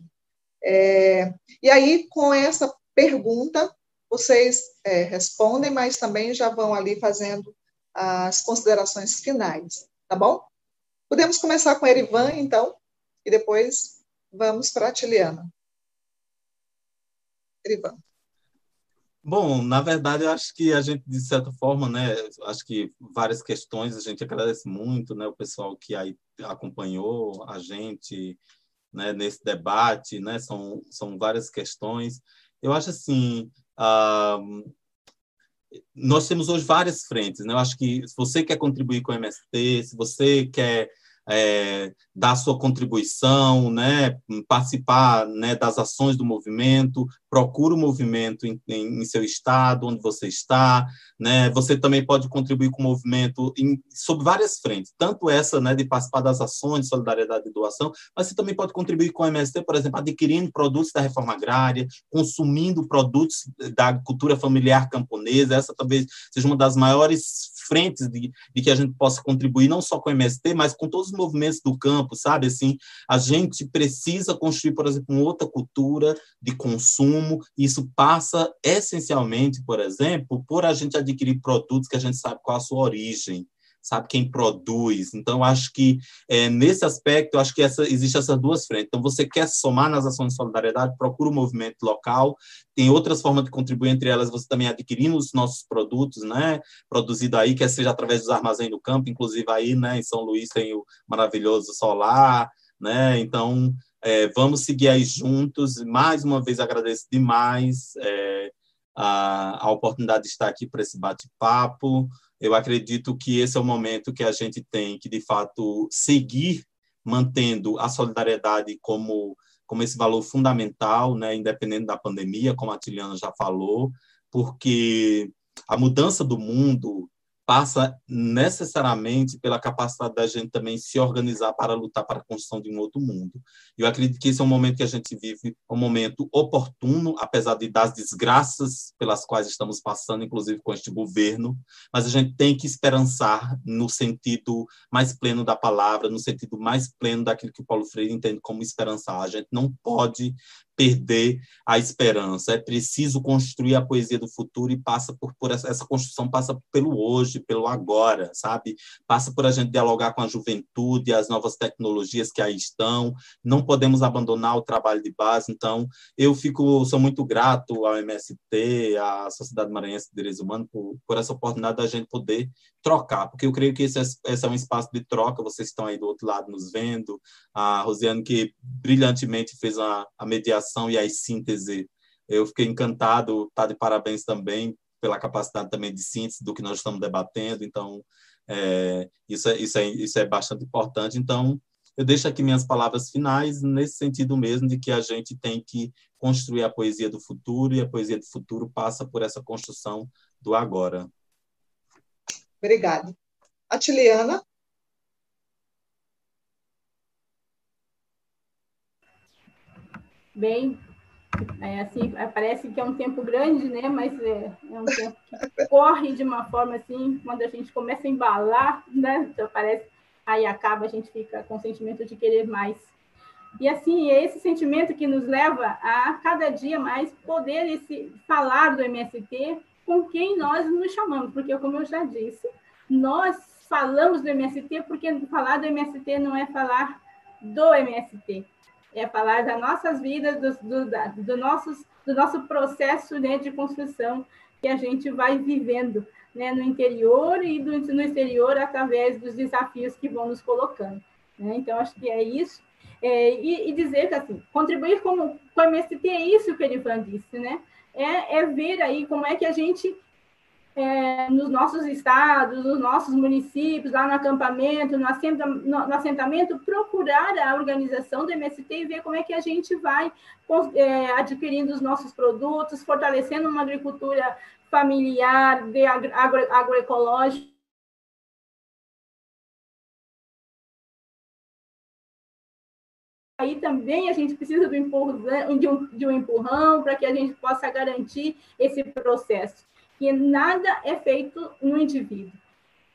É, e aí, com essa pergunta, vocês é, respondem, mas também já vão ali fazendo as considerações finais, tá bom? Podemos começar com a Erivan, então, e depois Vamos para a Tiliana. Erivan. Bom, na verdade, eu acho que a gente, de certa forma, né, acho que várias questões, a gente agradece muito, né, o pessoal que aí acompanhou a gente, né, nesse debate, né, são, são várias questões. Eu acho assim, uh, nós temos hoje várias frentes, né, eu acho que se você quer contribuir com o MST, se você quer é, dar sua contribuição, né, participar né, das ações do movimento, procura o movimento em, em, em, seu estado, onde você está, né, você também pode contribuir com o movimento em, sobre várias frentes, tanto essa né, de participar das ações de solidariedade e doação, mas você também pode contribuir com o MST, por exemplo, adquirindo produtos da reforma agrária, consumindo produtos da cultura familiar camponesa, essa talvez seja uma das maiores frentes de, de, que a gente possa contribuir não só com o MST, mas com todos os movimentos do campo, sabe? Assim, a gente precisa construir, por exemplo, uma outra cultura de consumo. Isso passa essencialmente, por exemplo, por a gente adquirir produtos que a gente sabe qual a sua origem, sabe quem produz. Então, acho que é, nesse aspecto, acho que essa, existe essas duas frentes. Então, você quer somar nas ações de solidariedade, procura o um movimento local, tem outras formas de contribuir, entre elas você também adquirindo os nossos produtos, né, produzido aí, quer seja através dos armazéns do campo, inclusive aí, né, em São Luís tem o maravilhoso solar, né, então é, vamos seguir aí juntos. Mais uma vez agradeço demais é, a, a oportunidade de estar aqui para esse bate-papo. Eu acredito que esse é o momento que a gente tem que, de fato, seguir mantendo a solidariedade como, como esse valor fundamental, né, independente da pandemia, como a Tiliana já falou, porque a mudança do mundo passa necessariamente pela capacidade da gente também se organizar para lutar para a construção de um outro mundo. Eu acredito que esse é um momento que a gente vive, um momento oportuno, apesar de das desgraças pelas quais estamos passando, inclusive com este governo, mas a gente tem que esperançar no sentido mais pleno da palavra, no sentido mais pleno daquilo que o Paulo Freire entende como esperançar. A gente não pode perder a esperança. É preciso construir a poesia do futuro e passa por, por essa, essa, construção passa pelo hoje, pelo agora, sabe? Passa por a gente dialogar com a juventude, as novas tecnologias que aí estão. Não podemos abandonar o trabalho de base. Então, eu fico sou muito grato ao MST, à Sociedade Maranhense de Direitos Humanos por, por essa oportunidade da gente poder trocar, porque eu creio que esse é, esse é um espaço de troca. Vocês estão aí do outro lado nos vendo. A Rosiane que brilhantemente fez a, a mediação e a síntese. Eu fiquei encantado, tá de parabéns também pela capacidade também de síntese do que nós estamos debatendo. Então, é, isso, é, isso, é, isso é bastante importante. Então, eu deixo aqui minhas palavras finais nesse sentido mesmo de que a gente tem que construir a poesia do futuro e a poesia do futuro passa por essa construção do agora. Obrigada. Atiliana? Bem, é, assim, parece que é um tempo grande, né? Mas é, é, um tempo que corre de uma forma assim, quando a gente começa a embalar, né? Então parece, aí acaba, a gente fica com o sentimento de querer mais. E assim, é esse sentimento que nos leva a cada dia mais poder esse, falar do MST com quem nós nos chamamos, porque como eu já disse, nós falamos do MST porque falar do MST não é falar do MST, é falar das nossas vidas, do, do, do, nossos, do nosso processo né, de construção que a gente vai vivendo né, no interior e do, no exterior através dos desafios que vão nos colocando. Né? Então, acho que é isso. É, e, e, dizer que, assim, contribuir como, com o MST é isso que ele disse, né? É, é ver aí como é que a gente é, nos nossos estados, nos nossos municípios, lá no acampamento, no, assenta, no, no, assentamento, procurar a organização do MST e ver como é que a gente vai é, adquirindo os nossos produtos, fortalecendo uma agricultura familiar, de agro, agro, agroecológica. Aí também a gente precisa empurrão, de um, de um empurrão para que a gente possa garantir esse processo que nada é feito no indivíduo,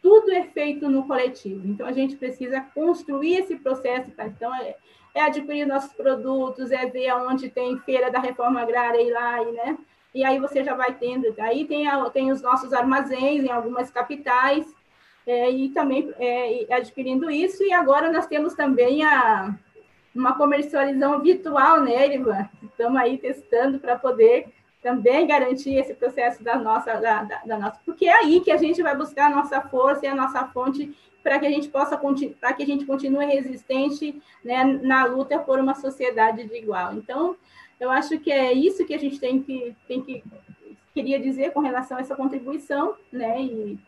tudo é feito no coletivo. Então, a gente precisa construir esse processo. Tá? Então, é, é, adquirir nossos produtos, é ver onde tem feira da reforma agrária e lá, e, né? E aí você já vai tendo. Aí tem, a, tem os nossos armazéns em algumas capitais, é, e também é, adquirindo isso. E agora nós temos também a, uma comercialização virtual, né, Erivan? Estamos aí testando para poder também garantir esse processo da nossa, da, da, da, nossa, porque é aí que a gente vai buscar a nossa força e a nossa fonte para que a gente possa para que a gente continue resistente né, na luta por uma sociedade de igual. Então, eu acho que é isso que a gente tem que tem que queria dizer com relação a essa contribuição, né? E,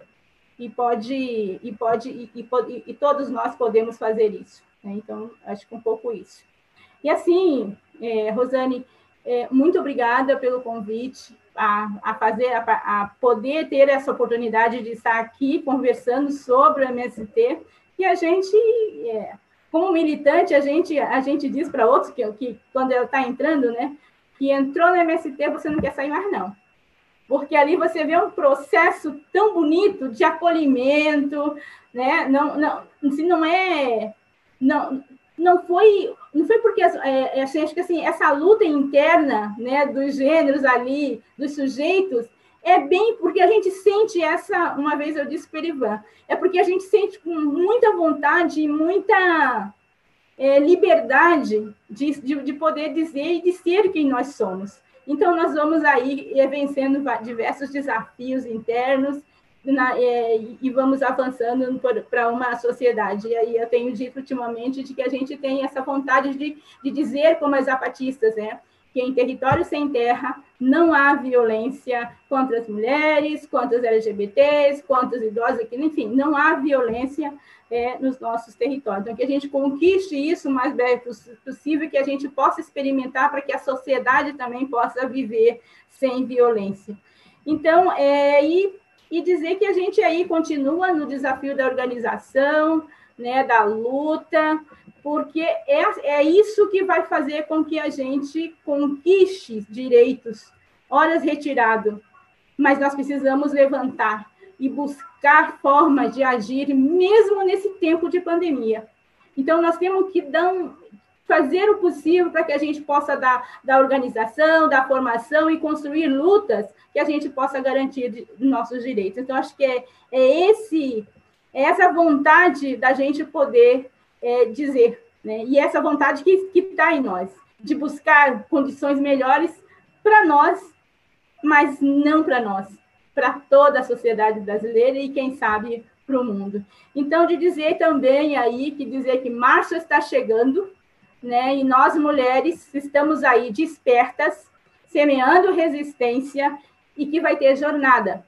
e pode e pode e, e, e todos nós podemos fazer isso. Né? Então acho que um pouco isso. E assim, é, Rosane, é, muito obrigada pelo convite a, a fazer, a, a, poder ter essa oportunidade de estar aqui conversando sobre o MST, e a gente, é, como militante, a gente, a gente diz para outros que, que quando ela está entrando, né, que entrou no MST, você não quer sair mais, não. Porque ali você vê um processo tão bonito de acolhimento, né? Não, não, se não é, não, não foi não foi porque é, é, assim, acho que assim essa luta interna né dos gêneros ali dos sujeitos é bem porque a gente sente essa uma vez eu disse para o Ivan é porque a gente sente com muita vontade e muita é, liberdade de, de, de poder dizer e de ser quem nós somos. Então nós vamos aí vencendo diversos desafios internos na, é, e vamos avançando para uma sociedade. E aí eu tenho dito ultimamente de que a gente tem essa vontade de, de dizer, como as zapatistas, né, que em território sem terra não há violência contra as mulheres, contra os LGBTs, contra os idosos, enfim, não há violência é, nos nossos territórios. Então, que a gente conquiste isso o mais breve possível, que a gente possa experimentar para que a sociedade também possa viver sem violência. Então, é, e e dizer que a gente aí continua no desafio da organização, né, da luta, porque é, é isso que vai fazer com que a gente conquiste direitos, horas retirado, mas nós precisamos levantar e buscar formas de agir mesmo nesse tempo de pandemia. Então, nós temos que dar um, fazer o possível para que a gente possa dar da organização, da formação e construir lutas que a gente possa garantir nossos direitos. Então, acho que é, é esse é essa vontade da gente poder é, dizer, né? e essa vontade que está em nós, de buscar condições melhores para nós, mas não para nós, para toda a sociedade brasileira e, quem sabe, para o mundo. Então, de dizer também aí, que dizer que março está chegando, né? E nós mulheres estamos aí despertas, semeando resistência e que vai ter jornada,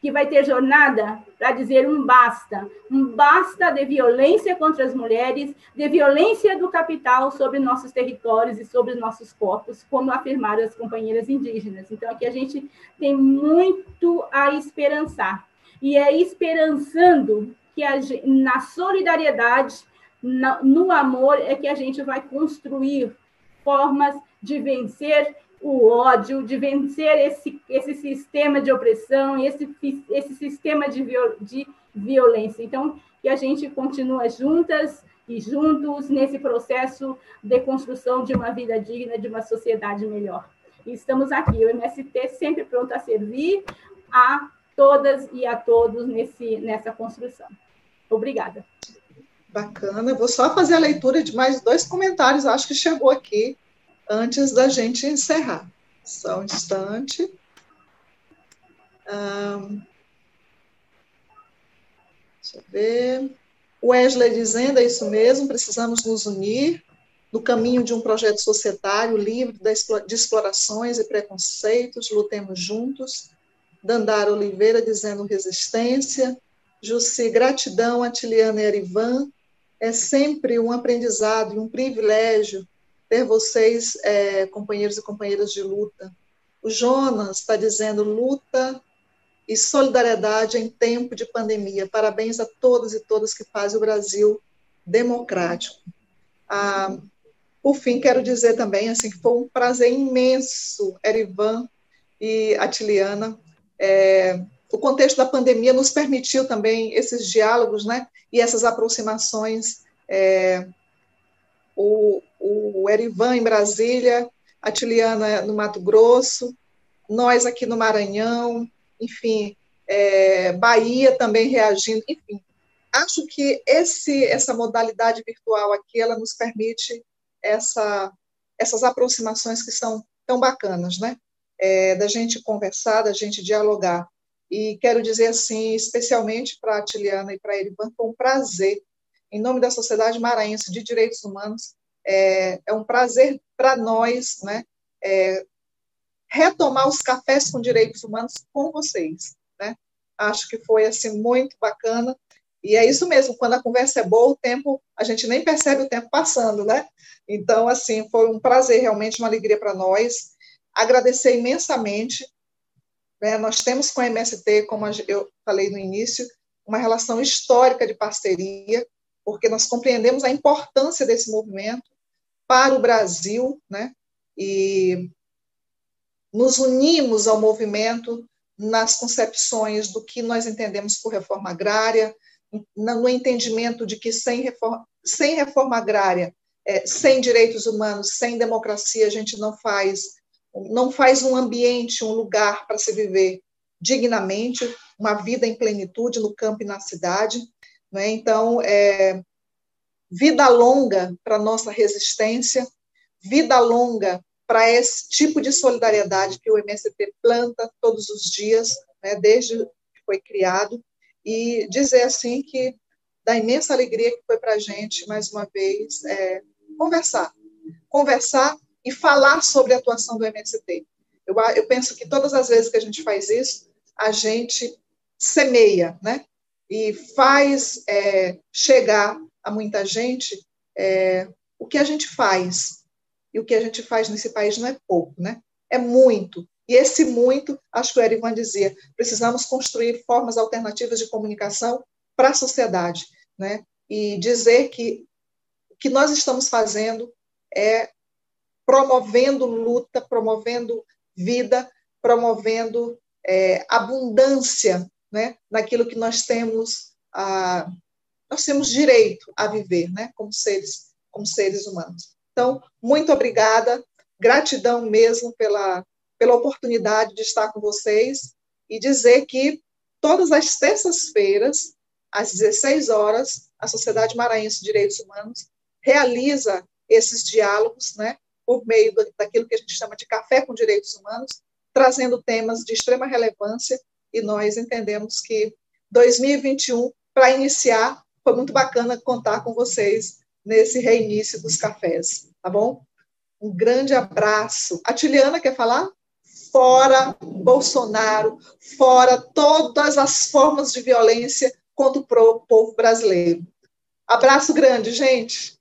que vai ter jornada para dizer um basta, um basta de violência contra as mulheres, de violência do capital sobre nossos territórios e sobre nossos corpos, como afirmaram as companheiras indígenas. Então aqui a gente tem muito a esperançar. E é esperançando que a, na solidariedade no amor é que a gente vai construir formas de vencer o ódio, de vencer esse, esse sistema de opressão, esse, esse sistema de, viol, de violência. Então, que a gente continua juntas e juntos nesse processo de construção de uma vida digna, de uma sociedade melhor. E estamos aqui, o MST sempre pronto a servir a todas e a todos nesse, nessa construção. Obrigada. Bacana. Vou só fazer a leitura de mais dois comentários, acho que chegou aqui antes da gente encerrar. Só um instante. Um, deixa eu ver. Wesley dizendo, é isso mesmo, precisamos nos unir no caminho de um projeto societário livre de explorações e preconceitos, lutemos juntos. Dandara Oliveira dizendo resistência. Jussi, gratidão, Atiliana e Arivan é sempre um aprendizado e um privilégio ter vocês, é, companheiros e companheiras de luta. O Jonas está dizendo luta e solidariedade em tempo de pandemia. Parabéns a todos e todas que fazem o Brasil democrático. Ah, por fim, quero dizer também assim, que foi um prazer imenso, Erivan e Atiliana, é, o contexto da pandemia nos permitiu também esses diálogos, né, e essas aproximações. É, o, o Erivan em Brasília, a Tiliana no Mato Grosso, nós aqui no Maranhão, enfim, é, Bahia também reagindo, enfim. Acho que esse, essa modalidade virtual aqui, ela nos permite essa, essas aproximações que são tão bacanas, né? É, da gente conversar, da gente dialogar. E quero dizer assim, especialmente para a Tiliana e para a Erivan, foi um prazer, em nome da Sociedade Maranhense de Direitos Humanos, é, é um prazer para nós né, é, retomar os cafés com direitos humanos com vocês. Né? Acho que foi assim muito bacana. E é isso mesmo, quando a conversa é boa, o tempo, a gente nem percebe o tempo passando, né? Então, assim, foi um prazer, realmente uma alegria para nós. Agradecer imensamente. Né? Nós temos com a MST, como eu falei no início, uma relação histórica de parceria, porque nós compreendemos a importância desse movimento para o Brasil, né? E nos unimos ao movimento nas concepções do que nós entendemos por reforma agrária, no entendimento de que sem reforma, sem reforma agrária, é, sem direitos humanos, sem democracia, a gente não faz não faz um ambiente, um lugar para se viver dignamente, uma vida em plenitude no campo e na cidade. Né? Então, é, vida longa para nossa resistência, vida longa para esse tipo de solidariedade que o MST planta todos os dias, né, desde que foi criado, e dizer assim que da imensa alegria que foi para a gente, mais uma vez, é, conversar. Conversar e falar sobre a atuação do MST. Eu, eu penso que todas as vezes que a gente faz isso, a gente semeia, né? E faz é, chegar a muita gente é, o que a gente faz, e o que a gente faz nesse país não é pouco, né? É muito. E esse muito, acho que o Erivan dizia, precisamos construir formas alternativas de comunicação para a sociedade, né? E dizer que o que nós estamos fazendo é promovendo luta, promovendo vida, promovendo é, abundância, né? Naquilo que nós temos a, nós temos direito a viver, né? Como seres, como seres humanos. Então, muito obrigada, gratidão mesmo pela, pela oportunidade de estar com vocês e dizer que todas as terças-feiras, às 16 horas, a Sociedade Maranhense de Direitos Humanos realiza esses diálogos, né, por meio daquilo que a gente chama de café com direitos humanos, trazendo temas de extrema relevância, e nós entendemos que 2021, para iniciar, foi muito bacana contar com vocês nesse reinício dos cafés, tá bom? Um grande abraço. A Tiliana quer falar? Fora Bolsonaro, fora todas as formas de violência contra o povo brasileiro. Abraço grande, gente.